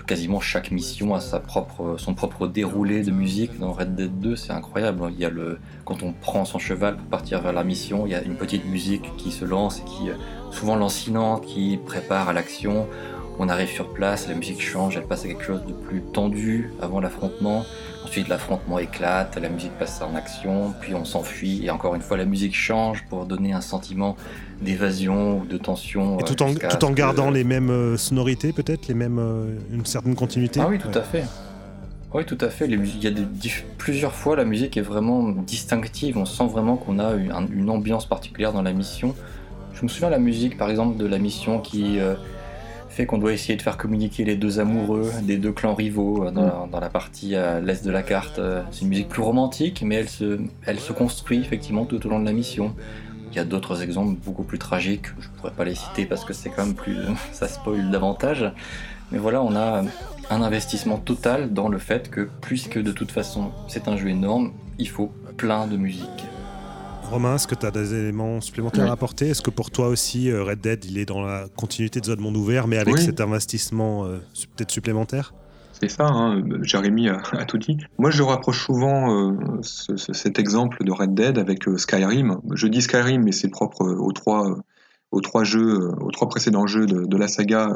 quasiment chaque mission a son propre déroulé de musique. Dans Red Dead 2, c'est incroyable. Le, quand on prend son cheval pour partir vers la mission, il y a une petite musique qui se lance et qui, souvent lancinante, qui prépare à l'action. On arrive sur place, la musique change, elle passe à quelque chose de plus tendu avant l'affrontement. Ensuite, l'affrontement éclate, la musique passe en action, puis on s'enfuit, et encore une fois, la musique change pour donner un sentiment d'évasion ou de tension. Et tout en, tout en gardant les mêmes euh, sonorités, peut-être, les mêmes, euh, une certaine continuité. Ah oui, tout à fait. Oui, tout à fait. il y a plusieurs fois, la musique est vraiment distinctive. On sent vraiment qu'on a une, ambiance particulière dans la mission. Je me souviens de la musique, par exemple, de la mission qui euh, fait qu'on doit essayer de faire communiquer les deux amoureux des deux clans rivaux euh, dans, la, partie à l'est de la carte. Euh, c'est une musique plus romantique, mais elle se, elle se construit effectivement tout au long de la mission. Il y a d'autres exemples beaucoup plus tragiques, je ne pourrais pas les citer parce que c'est quand même plus. ça spoil davantage. Mais voilà, on a un investissement total dans le fait que, puisque de toute façon c'est un jeu énorme, il faut plein de musique. Romain, est-ce que tu as des éléments supplémentaires à apporter? Est-ce que pour toi aussi, euh, Red Dead, il est dans la continuité de Zone Monde Ouvert, mais avec cet investissement euh, peut-être supplémentaire? C'est ça, hein, Jérémy a, tout dit. Moi, je rapproche souvent euh, cet exemple de Red Dead avec Skyrim. Je dis Skyrim, mais c'est propre aux trois, aux trois jeux, aux trois précédents jeux de, la saga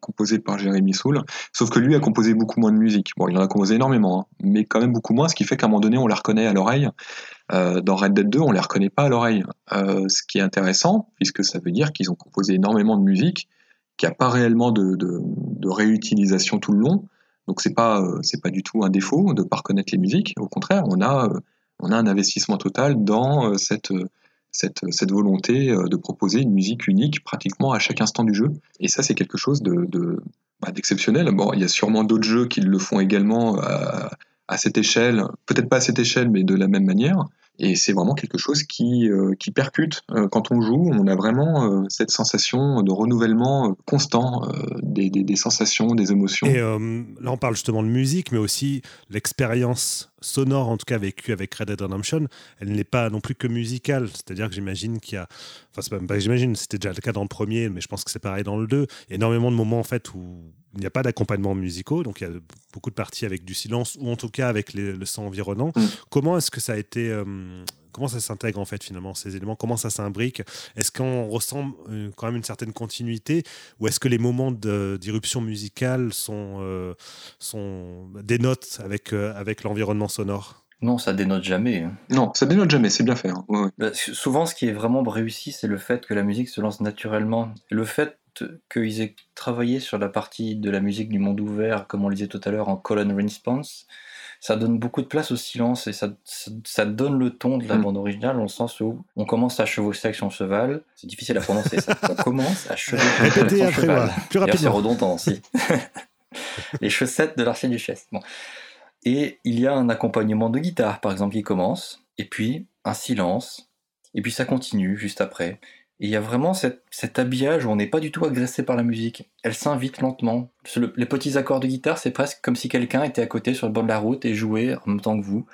composés par Jérémy Soul. Sauf que lui a composé beaucoup moins de musique. Bon, il en a composé énormément, hein, mais quand même beaucoup moins, ce qui fait qu'à un moment donné, on la reconnaît à l'oreille. Euh, dans Red Dead 2, on les reconnaît pas à l'oreille. Euh, ce qui est intéressant, puisque ça veut dire qu'ils ont composé énormément de musique, qu'il n'y a pas réellement de, réutilisation tout le long. Donc c'est pas euh, pas du tout un défaut de pas reconnaître les musiques. Au contraire, on a on a un investissement total dans cette cette, volonté de proposer une musique unique pratiquement à chaque instant du jeu. Et ça, c'est quelque chose de, bah, d'exceptionnel. Bon, il y a sûrement d'autres jeux qui le font également à, à cette échelle, peut-être pas à cette échelle, mais de la même manière. Et c'est vraiment quelque chose qui, euh, percute. Euh, quand on joue, on a vraiment euh, cette sensation de renouvellement constant des, des, des, sensations, des émotions. Et là, on parle justement de musique, mais aussi l'expérience sonore, en tout cas vécue avec Red Dead Redemption, elle n'est pas non plus que musicale. C'est-à-dire que j'imagine qu'il y a. Enfin, c'est même pas j'imagine, c'était déjà le cas dans le premier, mais je pense que c'est pareil dans le 2. Il y a énormément de moments, en fait, où il n'y a pas d'accompagnement musicaux, donc il y a beaucoup de parties avec du silence, ou en tout cas avec le son environnant. Mm. Comment est-ce que ça a été comment ça s'intègre en fait finalement ces éléments? Comment ça s'imbrique? Est-ce qu'on ressent euh, quand même une certaine continuité? Ou est-ce que les moments d'irruption musicale sont, euh, sont dénotent avec, euh, avec l'environnement sonore? Non, ça dénote jamais. Hein. Non, ça dénote jamais, c'est bien fait. Hein. Bah, souvent, ce qui est vraiment réussi, c'est le fait que la musique se lance naturellement. Le fait qu'ils aient travaillé sur la partie de la musique du monde ouvert, comme on le disait tout à l'heure, en call and response, ça donne beaucoup de place au silence et ça, ça, donne le ton de la mm. bande originale dans le sens où on commence à chevaucher avec son cheval. C'est difficile à prononcer ça. On commence à chevaucher avec son cheval. Plus rapidement. C'est redondant aussi. Les chaussettes de l'archiduchesse. Bon. Et il y a un accompagnement de guitare, par exemple, qui commence, et puis un silence, et puis ça continue juste après. Et il y a vraiment cet habillage où on n'est pas du tout agressé par la musique. Elle s'invite lentement. les petits accords de guitare, c'est presque comme si quelqu'un était à côté sur le bord de la route et jouait en même temps que vous.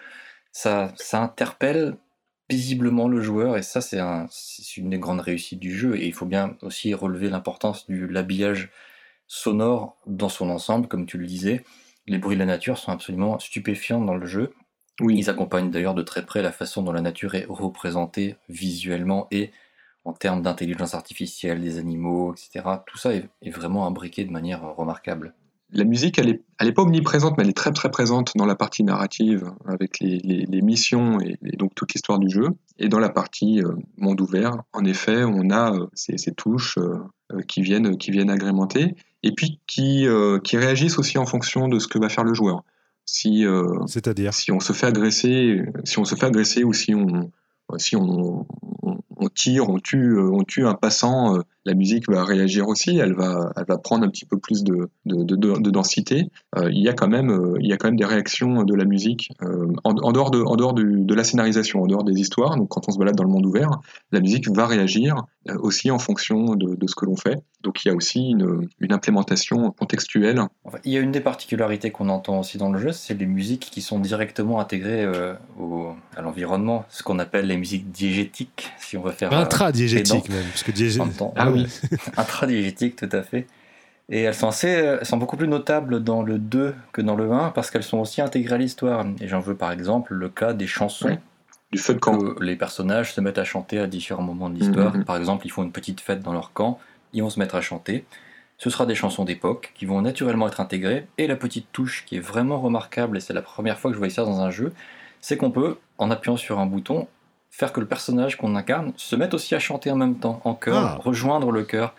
Ça, ça interpelle paisiblement le joueur et ça, c'est un, une des grandes réussites du jeu. Et il faut bien aussi relever l'importance de l'habillage sonore dans son ensemble, comme tu le disais. Les bruits de la nature sont absolument stupéfiants dans le jeu. Oui. Ils accompagnent d'ailleurs de très près la façon dont la nature est représentée visuellement et en termes d'intelligence artificielle des animaux, etc. Tout ça est, vraiment imbriqué de manière remarquable. La musique, elle n'est elle est pas omniprésente, mais elle est très très présente dans la partie narrative, avec les, les, missions et, donc toute l'histoire du jeu. Et dans la partie euh, monde ouvert, en effet, on a euh, ces, ces, touches euh, qui, viennent, qui viennent agrémenter, et puis qui, qui réagissent aussi en fonction de ce que va faire le joueur. Si, C'est-à-dire? si on se fait agresser, si on se fait agresser ou si on, si on, on tire, on tue, euh, on tue un passant, euh, la musique va réagir aussi, elle va, elle va prendre un petit peu plus de, de, densité. Euh, il, y a quand même, il y a quand même des réactions de la musique en, dehors, de, en dehors de la scénarisation, en dehors des histoires. Donc quand on se balade dans le monde ouvert, la musique va réagir aussi en fonction de, ce que l'on fait. Donc il y a aussi une, une implémentation contextuelle. il y a une des particularités qu'on entend aussi dans le jeu, c'est les musiques qui sont directement intégrées au, à l'environnement, ce qu'on appelle les musiques diégétiques, si on veut faire. Intradiégétique même, parce que Ah oui, intradiégétique, tout à fait. Et elles sont, assez, elles sont beaucoup plus notables dans le 2 que dans le 1 parce qu'elles sont aussi intégrées à l'histoire. Et j'en veux par exemple le cas des chansons. Du feu de camp. Les personnages se mettent à chanter à différents moments de l'histoire. Mhm. Par exemple, ils font une petite fête dans leur camp, ils vont se mettre à chanter. Ce sera des chansons d'époque qui vont naturellement être intégrées. Et la petite touche qui est vraiment remarquable, et c'est la première fois que je voyais ça dans un jeu, c'est qu'on peut, en appuyant sur un bouton, faire que le personnage qu'on incarne se mette aussi à chanter en même temps, en chœur, Ah. rejoindre le chœur.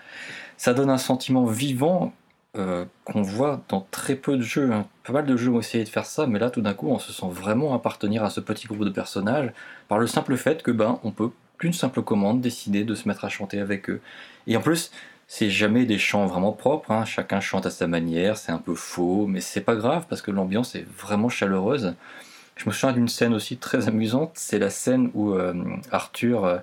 Ça donne un sentiment vivant euh, qu'on voit dans très peu de jeux. hein. Pas mal de jeux ont essayé de faire ça, mais là tout d'un coup on se sent vraiment appartenir à ce petit groupe de personnages par le simple fait que ben on peut d'une simple commande décider de se mettre à chanter avec eux. Et en plus, c'est jamais des chants vraiment propres, hein. chacun chante à sa manière, c'est un peu faux, mais c'est pas grave parce que l'ambiance est vraiment chaleureuse. Je me souviens d'une scène aussi très amusante, c'est la scène où euh, Arthur, euh,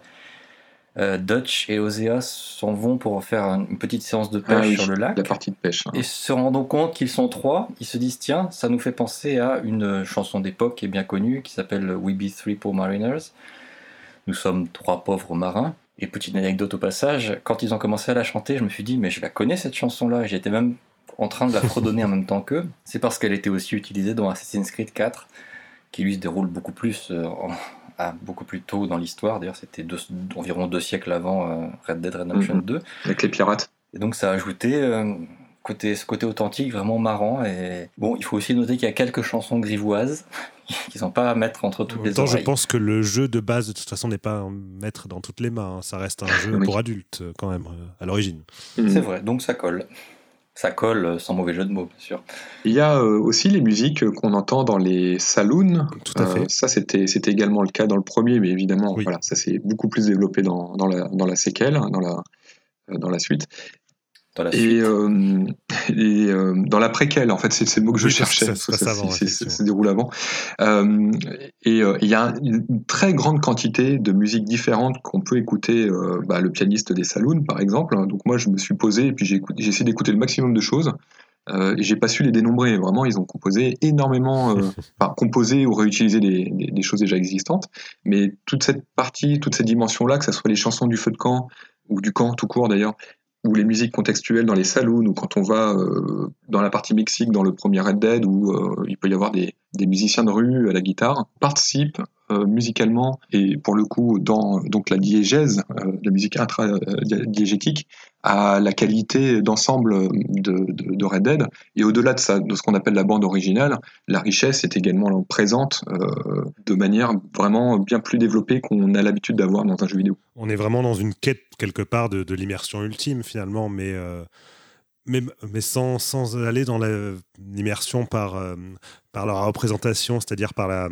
euh, Dutch et Osea s'en vont pour faire une petite séance de pêche Ah oui, sur le lac. La partie de pêche. hein. Et se rendant compte qu'ils sont trois, ils se disent tiens, ça nous fait penser à une chanson d'époque qui est bien connue, qui s'appelle We Be Three Poor Mariners. Nous sommes trois pauvres marins. Et petite anecdote au passage, quand ils ont commencé à la chanter, je me suis dit mais je la connais cette chanson-là. J'étais même en train de la fredonner en même temps qu'eux. C'est parce qu'elle était aussi utilisée dans Assassin's Creed 4, qui lui se déroule beaucoup plus, euh, en- à beaucoup plus tôt dans l'histoire. D'ailleurs, c'était deux- environ deux siècles avant euh, Red Dead Redemption Mhm. 2. Avec les pirates. Et donc ça a ajouté euh, côté, ce côté authentique vraiment marrant. Et bon, il faut aussi noter qu'il y a quelques chansons grivoises qui sont pas à mettre entre En toutes les temps, je oreilles. pense que le jeu de base, de toute façon, n'est pas un maître dans toutes les mains. hein. Ça reste un jeu Oui. pour adultes, quand même, à l'origine. Mhm. C'est vrai, donc ça colle. Ça colle euh, sans mauvais jeu de mots, bien sûr. Il y a euh, aussi les musiques qu'on entend dans les saloons. Tout à Euh, fait. ça, c'était c'était également le cas dans le premier, mais évidemment, Oui. voilà, ça s'est beaucoup plus développé dans, dans, la, dans la séquelle, hein, dans la, euh, dans la suite. Dans la Et, euh, et euh, dans la préquelle, en fait, c'est le mot que je Oui, cherchais. ça se ça déroule avant. Euh, et euh, il y a une très grande quantité de musiques différentes qu'on peut écouter. euh, bah, le pianiste des saloons, par exemple. Donc moi, je me suis posé et puis j'ai essayé d'écouter le maximum de choses. Euh, et j'ai pas su les dénombrer. Vraiment, ils ont composé énormément, euh, enfin composé ou réutilisé des, des- des choses déjà existantes. Mais toute cette partie, toute cette dimension-là, que ce soit les chansons du feu de camp ou du camp tout court d'ailleurs, ou les musiques contextuelles dans les saloons, ou quand on va euh, dans la partie Mexique, dans le premier Red Dead, où euh, il peut y avoir des, des musiciens de rue à la guitare, participent euh, musicalement et pour le coup dans donc la diégèse, euh, la musique intra-diégétique, à la qualité d'ensemble de, Red Dead. Et au-delà de, ce qu'on appelle la bande originale, la richesse est également présente euh, de manière vraiment bien plus développée qu'on a l'habitude d'avoir dans un jeu vidéo. On est vraiment dans une quête, quelque part, de, l'immersion ultime, finalement, mais, euh, mais, mais sans, sans aller dans la- l'immersion par, euh, par la représentation, c'est-à-dire par la-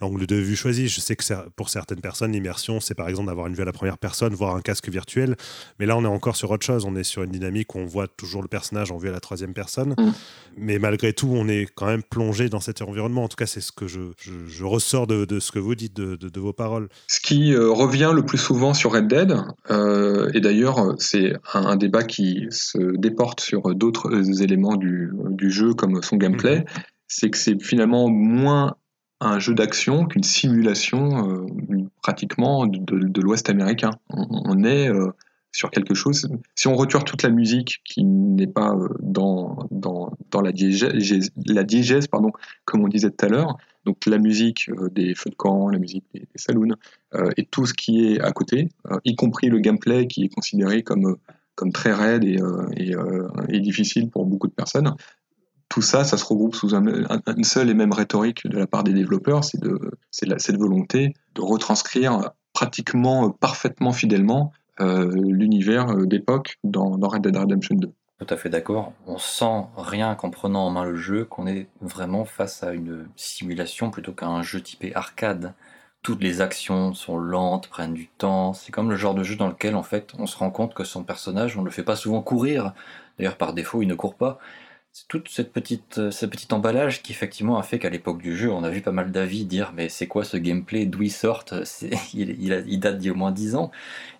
l'angle de vue choisi. Je sais que pour certaines personnes, l'immersion, c'est par exemple d'avoir une vue à la première personne, voire un casque virtuel. Mais là, on est encore sur autre chose. On est sur une dynamique où on voit toujours le personnage en vue à la troisième personne. Mm. Mais malgré tout, on est quand même plongé dans cet environnement. En tout cas, c'est ce que je, je, je ressors de, de ce que vous dites, de, de- de vos paroles. Ce qui euh, revient le plus souvent sur Red Dead, euh, et d'ailleurs c'est un, un débat qui se déporte sur d'autres euh, éléments du, du jeu comme son gameplay, c'est que c'est finalement moins un jeu d'action qu'une simulation euh, pratiquement de, de- de l'Ouest américain. On, on est euh, sur quelque chose. Si on retire toute la musique qui n'est pas euh, dans, dans, dans la diégèse, la diégèse pardon, comme on disait tout à l'heure, donc la musique des feux de camp, la musique des, des saloons, et tout ce qui est à côté, y compris le gameplay qui est considéré comme, comme très raide et, et, et difficile pour beaucoup de personnes. Tout ça, ça se regroupe sous un, un- une seule et même rhétorique de la part des développeurs, c'est de, cette volonté de retranscrire pratiquement parfaitement fidèlement euh, l'univers euh, d'époque dans, dans Red Dead Redemption 2. Tout à fait d'accord. On sent rien qu'en prenant en main le jeu qu'on est vraiment face à une simulation plutôt qu'à un jeu typé arcade. Toutes les actions sont lentes, prennent du temps. C'est comme le genre de jeu dans lequel en fait on se rend compte que son personnage, on ne le fait pas souvent courir. D'ailleurs par défaut il ne court pas. C'est toute cette petite, euh, ce petit emballage qui effectivement a fait qu'à l'époque du jeu, on a vu pas mal d'avis dire mais c'est quoi ce gameplay, d'où il sort C'est- il, date d'il y au moins 10 ans.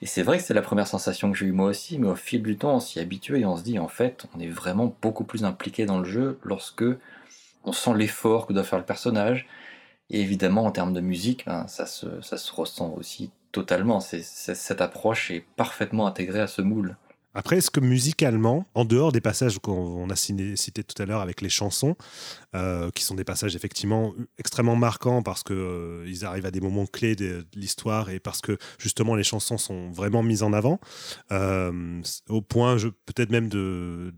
Et c'est vrai que c'est la première sensation que j'ai eue moi aussi, mais au fil du temps, on s'y habitue et on se dit en fait, on est vraiment beaucoup plus impliqué dans le jeu lorsque on sent l'effort que doit faire le personnage. Et évidemment, en termes de musique, ben, ça, se, ça se ressent aussi totalement. Cette approche est parfaitement intégrée à ce moule. Après, est-ce que musicalement, en dehors des passages qu'on a cités tout à l'heure avec les chansons, euh, qui sont des passages effectivement extrêmement marquants parce qu'ils euh, arrivent à des moments clés de, l'histoire et parce que justement les chansons sont vraiment mises en avant, euh, au point peut-être même de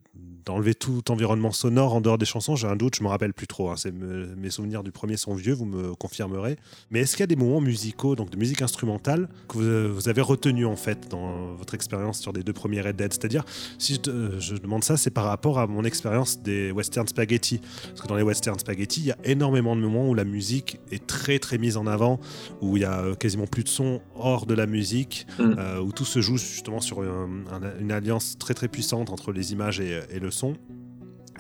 d'enlever tout environnement sonore en dehors des chansons, j'ai un doute, je me rappelle plus trop. Hein. mes souvenirs du premier sont vieux, vous me confirmerez. Mais est-ce qu'il y a des moments musicaux, donc de musique instrumentale, que vous, avez retenu en fait dans votre expérience sur des deux premiers Red Dead? C'est-à-dire, si je, je, demande ça, c'est par rapport à mon expérience des western spaghetti. Parce que dans les western spaghetti, il y a énormément de moments où la musique est très très mise en avant, où il y a euh, quasiment plus de son hors de la musique, mm. euh, où tout se joue justement sur une alliance très très puissante entre les images et, et le son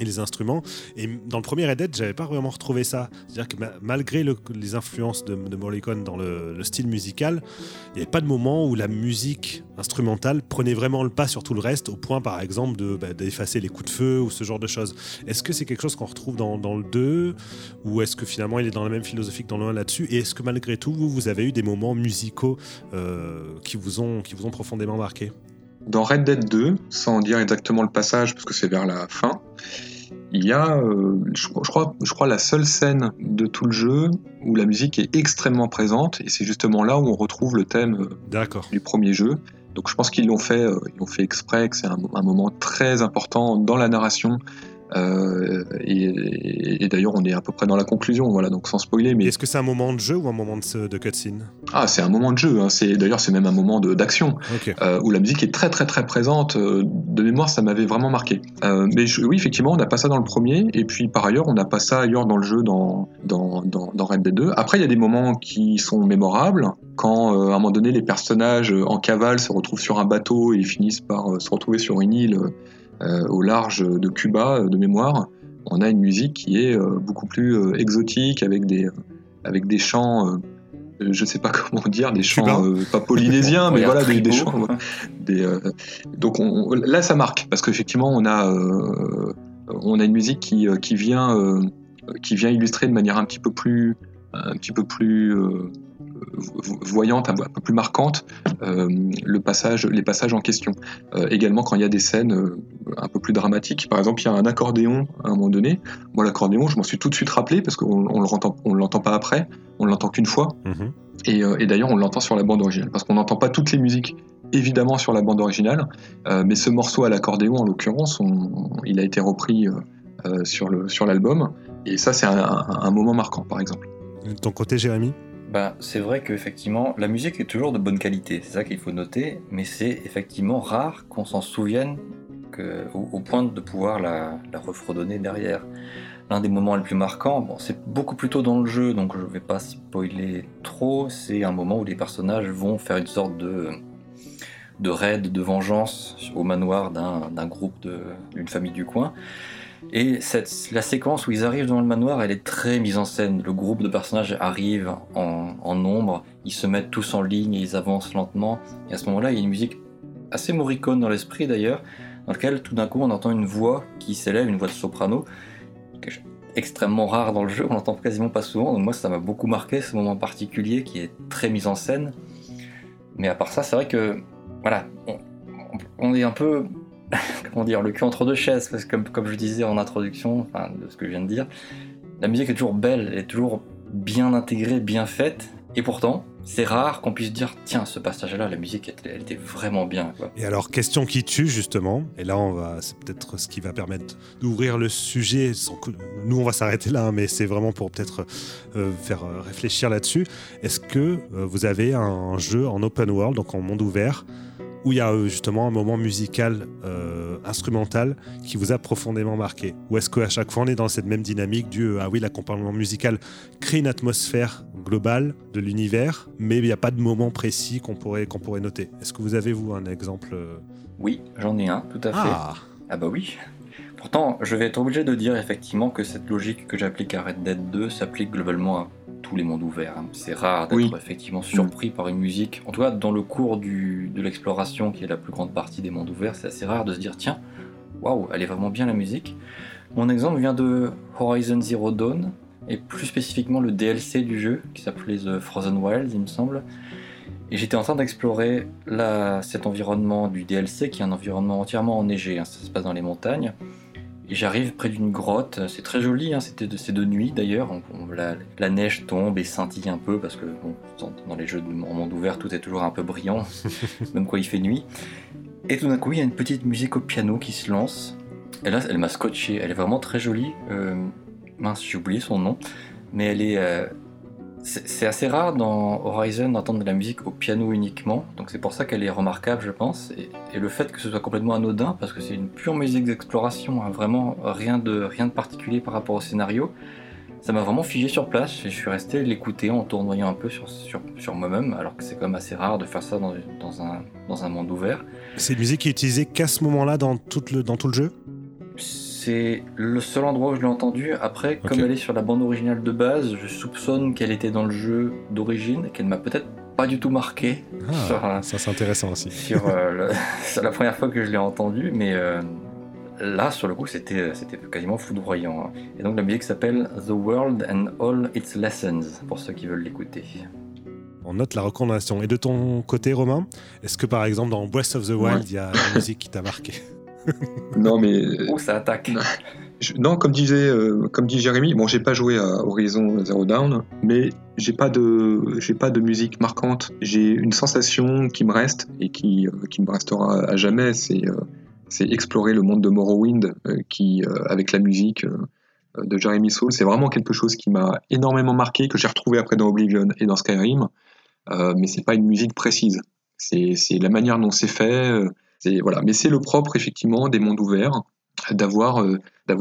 les instruments. Et dans le premier Red Dead, j'avais pas vraiment retrouvé ça. C'est-à-dire que malgré les influences de, de Morricone dans le, style musical, il n'y avait pas de moment où la musique instrumentale prenait vraiment le pas sur tout le reste, au point par exemple bah, d'effacer les coups de feu ou ce genre de choses. Est-ce que c'est quelque chose qu'on retrouve dans, dans le 2 ou est-ce que finalement il est dans la même philosophie que dans le 1 là-dessus? Et est-ce que malgré tout, vous, vous avez eu des moments musicaux euh, qui, vous ont, qui vous ont profondément marqué? Dans Red Dead 2, sans dire exactement le passage, parce que c'est vers la fin, il y a, euh, je, crois, je crois, la seule scène de tout le jeu où la musique est extrêmement présente, et c'est justement là où on retrouve le thème euh, du premier jeu. Donc je pense qu'ils l'ont fait, euh, ils l'ont fait exprès, que c'est un, un, moment très important dans la narration euh, et, d'ailleurs, on est à peu près dans la conclusion, voilà, donc sans spoiler. Mais est-ce que c'est un moment de jeu ou un moment de, de cutscene? Ah, c'est un moment de jeu. Hein. C'est d'ailleurs, c'est même un moment d'action euh, où la musique est très très très présente. Euh, de mémoire, ça m'avait vraiment marqué. mais oui, effectivement, on n'a pas ça dans le premier, et puis par ailleurs, on n'a pas ça ailleurs dans le jeu, dans dans, dans, dans Red Dead 2. Après, il y a des moments qui sont mémorables quand à un moment donné les personnages en cavale se retrouvent sur un bateau et finissent par se retrouver sur une île au large de Cuba, euh, de mémoire, on a une musique qui est euh, beaucoup plus exotique, avec des, avec des chants je sais pas comment dire, des chants pas polynésiens, mais voilà, des, chants. donc là, ça marque parce qu'effectivement, on a, on a une musique qui, qui vient, qui vient illustrer de manière un petit peu plus, un petit peu plus voyante, un peu plus marquante, euh, le passage, les passages en question. Euh, également quand il y a des scènes euh, un peu plus dramatiques, par exemple il y a un accordéon à un moment donné. Moi l'accordéon, je m'en suis tout de suite rappelé parce qu'on on ne l'entend pas après, on l'entend qu'une fois. Mhm. Et, d'ailleurs on l'entend sur la bande originale parce qu'on n'entend pas toutes les musiques évidemment sur la bande originale, mais ce morceau à l'accordéon en l'occurrence, il a été repris sur l'album. et ça c'est un, un moment marquant par exemple. De ton côté Jérémy? Bah, c'est vrai qu'effectivement, la musique est toujours de bonne qualité, c'est ça qu'il faut noter, mais c'est effectivement rare qu'on s'en souvienne au, point de pouvoir la, refredonner derrière. L'un des moments les plus marquants, bon, c'est beaucoup plus tôt dans le jeu, donc je ne vais pas spoiler trop, c'est un moment où les personnages vont faire une sorte de, de raid, de vengeance au manoir d'un groupe d'une famille du coin. Et la séquence où ils arrivent dans le manoir, elle est très mise en scène. Le groupe de personnages arrive en, nombre, ils se mettent tous en ligne ils avancent lentement. Et à ce moment-là, il y a une musique assez moricone dans l'esprit d'ailleurs, dans laquelle tout d'un coup on entend une voix qui s'élève, une voix de soprano, extrêmement rare dans le jeu, on l'entend quasiment pas souvent. Donc moi, ça m'a beaucoup marqué ce moment particulier qui est très mis en scène. Mais à part ça, c'est vrai que voilà, on est un peu comment dire, le cul entre deux chaises, parce que comme, je disais en introduction, enfin, de ce que je viens de dire, la musique est toujours belle, elle est toujours bien intégrée, bien faite, et pourtant, c'est rare qu'on puisse dire tiens ce passage là la musique elle, était vraiment bien et alors question qui tue justement et là on va c'est peut-être ce qui va permettre d'ouvrir le sujet nous on va s'arrêter là mais c'est vraiment pour peut-être euh, faire euh, réfléchir là-dessus. Est-ce que euh, vous avez un jeu en open world donc en monde ouvert où il y a euh, justement un moment musical, euh, instrumental, qui vous a profondément marqué. Ou est-ce qu'à chaque fois on est dans cette même dynamique du euh, ah oui, l'accompagnement musical crée une atmosphère globale de l'univers, mais il n'y a pas de moment précis qu'on pourrait, qu'on pourrait noter. Est-ce que vous avez, vous, un exemple Oui, j'en ai un, tout à fait. Ah, ah bah oui Pourtant, je vais être obligé de dire effectivement que cette logique que j'applique à Red Dead 2 s'applique globalement à tous les mondes ouverts. Hein. C'est rare d'être effectivement surpris par une musique. En tout cas, dans le cours de l'exploration, qui est la plus grande partie des mondes ouverts, c'est assez rare de se dire tiens, waouh, elle est vraiment bien la musique. Mon exemple vient de Horizon Zero Dawn, et plus spécifiquement le DLC du jeu, qui s'appelait The Frozen Wild, il me semble. Et j'étais en train d'explorer cet environnement du DLC qui est un environnement entièrement enneigé, hein, ça se passe dans les montagnes. J'arrive près d'une grotte, c'est très joli, hein, c'est de, nuit d'ailleurs, la, neige tombe et scintille un peu parce que dans les jeux de monde ouvert tout est toujours un peu brillant, même quand il fait nuit. Et tout d'un coup il y a une petite musique au piano qui se lance, et là elle m'a scotché, elle est vraiment très jolie, euh, mince j'ai oublié son nom, mais elle est... Euh, c'est assez rare dans Horizon d'entendre de la musique au piano uniquement, donc c'est pour ça qu'elle est remarquable, je pense. Et, le fait que ce soit complètement anodin, parce que c'est une pure musique d'exploration, hein, vraiment rien de, rien de particulier par rapport au scénario, ça m'a vraiment figé sur place et je suis resté l'écouter en tournoyant un peu sur, sur, moi-même, alors que c'est quand même assez rare de faire ça dans, dans, un, dans un monde ouvert. C'est une musique qui est utilisée qu'à ce moment-là dans dans tout le jeu? C'est le seul endroit où je l'ai entendu. Après, comme elle est sur la bande originale de base, je soupçonne qu'elle était dans le jeu d'origine qu'elle m'a peut-être pas du tout marqué. Ah, ça c'est intéressant aussi. Euh, c'est la première fois que je l'ai entendu, mais euh, là, sur le coup, c'était quasiment foudroyant. Hein. Et donc la musique s'appelle The World and All Its Lessons, pour ceux qui veulent l'écouter. On note la recommandation. Et de ton côté, Romain, est-ce que par exemple dans Breath of the Wild, il y a la musique qui t'a marqué? non, mais. Oh, ça attaque. Non, comme disait, euh, comme dit Jérémy, bon, j'ai pas joué à Horizon Zero Dawn, mais j'ai pas de, j'ai pas de musique marquante. J'ai une sensation qui me reste et qui, euh, qui me restera à jamais, c'est, euh, c'est explorer le monde de Morrowind, qui, avec la musique de Jeremy Soule, c'est vraiment quelque chose qui m'a énormément marqué, que j'ai retrouvé après dans Oblivion et dans Skyrim, mais c'est pas une musique précise. C'est, c'est la manière dont c'est fait voilà, mais c'est le propre effectivement des mondes ouverts d'avoir euh,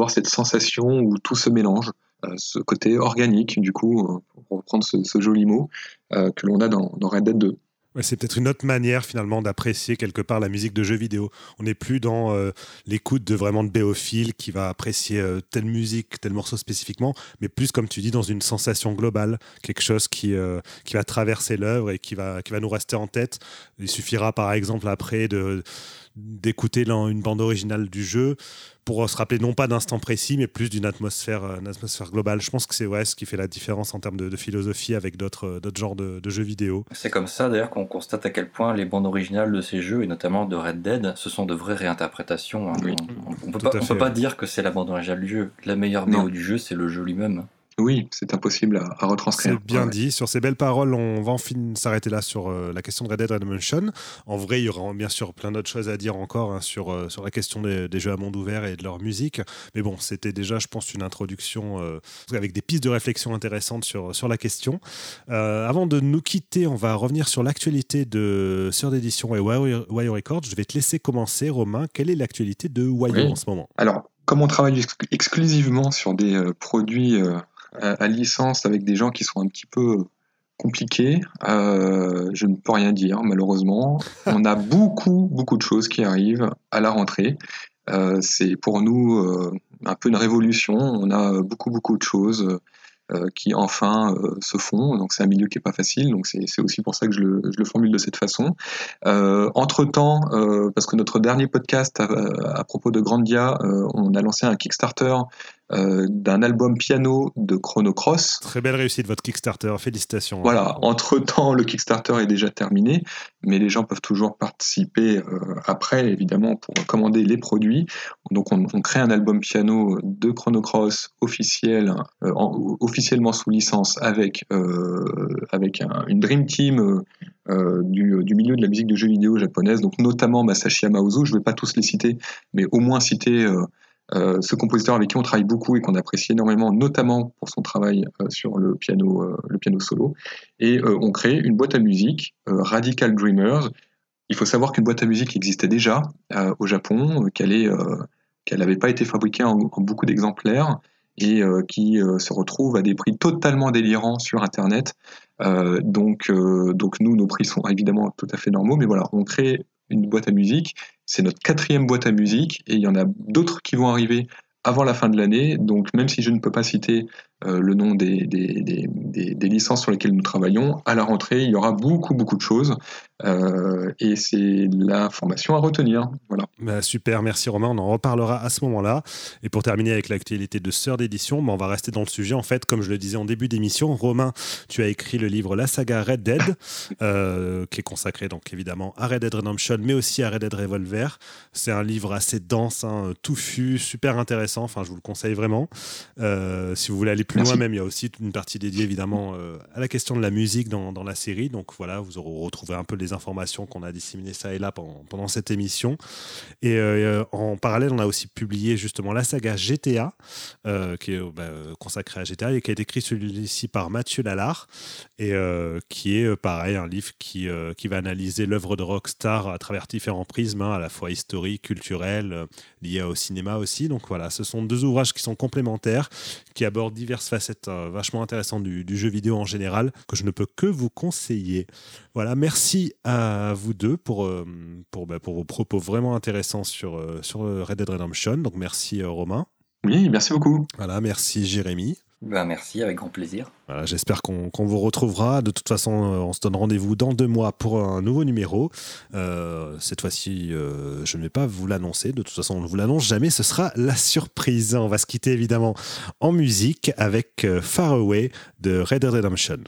cette sensation où tout se mélange, euh, ce côté organique du coup, euh, pour reprendre ce, joli mot que l'on a dans, dans Red Dead 2 c'est peut-être une autre manière finalement d'apprécier quelque part la musique de jeux vidéo. On n'est plus dans euh, l'écoute de vraiment de béophile qui va apprécier euh, telle musique, tel morceau spécifiquement, mais plus comme tu dis dans une sensation globale, quelque chose qui, euh, qui va traverser l'œuvre et qui va, qui va nous rester en tête. Il suffira par exemple après d'écouter une bande originale du jeu pour se rappeler non pas d'instant précis, mais plus d'une atmosphère, euh, atmosphère globale. Je pense que c'est ouais, ce qui fait la différence en termes de, philosophie avec d'autres euh, d'autres genres de, jeux vidéo. C'est comme ça d'ailleurs qu'on constate à quel point les bandes originales de ces jeux, et notamment de Red Dead, ce sont de vraies réinterprétations. Hein. On ne peut, pas, peut pas dire que c'est la bande originale du jeu. La meilleure BO du jeu, c'est le jeu lui-même. Oui, c'est impossible à, retranscrire. C'est bien dit. Sur ces belles paroles, on va enfin s'arrêter là sur euh, la question de Red Dead Redemption. En vrai, il y aura bien sûr plein d'autres choses à dire encore hein, sur, euh, sur la question des, jeux à monde ouvert et de leur musique. Mais bon, c'était déjà, je pense, une introduction euh, avec des pistes de réflexion intéressantes sur, sur la question. avant de nous quitter, on va revenir sur l'actualité de Sœur d'édition et Wire, Records. Je vais te laisser commencer, Romain. Quelle est l'actualité de Wire en ce moment? Alors, comme on travaille exclusivement sur des produits à, licence avec des gens qui sont un petit peu compliqués, euh, je ne peux rien dire malheureusement. On a beaucoup, beaucoup de choses qui arrivent à la rentrée. Euh, c'est pour nous euh, un peu une révolution. On a beaucoup, beaucoup de choses qui enfin euh, se font. Donc c'est un milieu qui est pas facile. Donc c'est aussi pour ça que je le, je le, formule de cette façon. Euh, entre temps, parce que notre dernier podcast à, propos de Grandia, on a lancé un Kickstarter d'un album piano de Chrono Cross. Très belle réussite votre Kickstarter, félicitations. Voilà, entre-temps le Kickstarter est déjà terminé, mais les gens peuvent toujours participer après, évidemment, pour commander les produits. Donc on, on crée un album piano de Chrono Cross officiel, officiel officiellement sous licence avec, euh, avec une Dream Team euh, du, du, milieu de la musique de jeux vidéo japonaise, donc notamment Masashi Yamaozu. Je ne vais pas tous les citer, mais au moins citer euh, ce compositeur avec qui on travaille beaucoup et qu'on apprécie énormément, notamment pour son travail sur le piano, le piano solo. Et on crée une boîte à musique, Radical Dreamers. Il faut savoir qu'une boîte à musique existait déjà au Japon, qu'elle n'avait pas été fabriquée en beaucoup d'exemplaires et euh, qui euh, se retrouvent à des prix totalement délirants sur Internet. Euh, donc, donc nous, nos prix sont évidemment tout à fait normaux, mais voilà, on crée une boîte à musique. C'est notre quatrième boîte à musique et il y en a d'autres qui vont arriver avant la fin de l'année. Donc même si je ne peux pas citer le nom des, des, des, des, licences sur lesquelles nous travaillons. À la rentrée, il y aura beaucoup, beaucoup de choses. et c'est l'information à retenir. Voilà. Bah, super, merci Romain. On en reparlera à ce moment-là. Et pour terminer avec l'actualité de Sœur d'édition, bah, on va rester dans le sujet. En fait, comme je le disais en début d'émission, Romain, tu as écrit le livre La saga Red Dead, qui est consacré donc évidemment à Red Dead Redemption, mais aussi à Red Dead Revolver. C'est un livre assez dense, hein, touffu, super intéressant. Enfin, je vous le conseille vraiment. Euh, si vous voulez aller plus loin, même, il y a aussi une partie dédiée évidemment euh, à la question de la musique dans, dans, la série. Donc voilà, vous aurez retrouvé un peu les informations qu'on a disséminées ça et là pendant, pendant cette émission. Et euh, en parallèle, on a aussi publié justement la saga GTA, qui est bah, consacrée à GTA et qui a été écrit celui-ci par Mathieu Lallard et qui est pareil un livre qui, qui va analyser l'œuvre de Rockstar à travers différents prismes, hein, à la fois historique, culturel, euh, lié au cinéma aussi. Donc voilà, ce sont deux ouvrages qui sont complémentaires, qui abordent diverses facettes euh, vachement intéressantes du, jeu vidéo en général, que je ne peux que vous conseiller. Voilà, merci à vous deux pour, euh, pour, bah, pour vos propos vraiment intéressants sur, sur Red Dead Redemption. Donc merci Romain. Oui, merci beaucoup. Voilà, merci Jérémy. Ben merci, avec grand plaisir. Voilà, J'espère qu'on vous retrouvera. De toute façon, euh, on se donne rendez-vous dans deux mois pour un nouveau numéro. Euh, cette fois-ci, euh, je ne vais pas vous l'annoncer. De toute façon, on ne vous l'annonce jamais. Ce sera la surprise. On va se quitter évidemment en musique avec Far Away de Red Dead Redemption.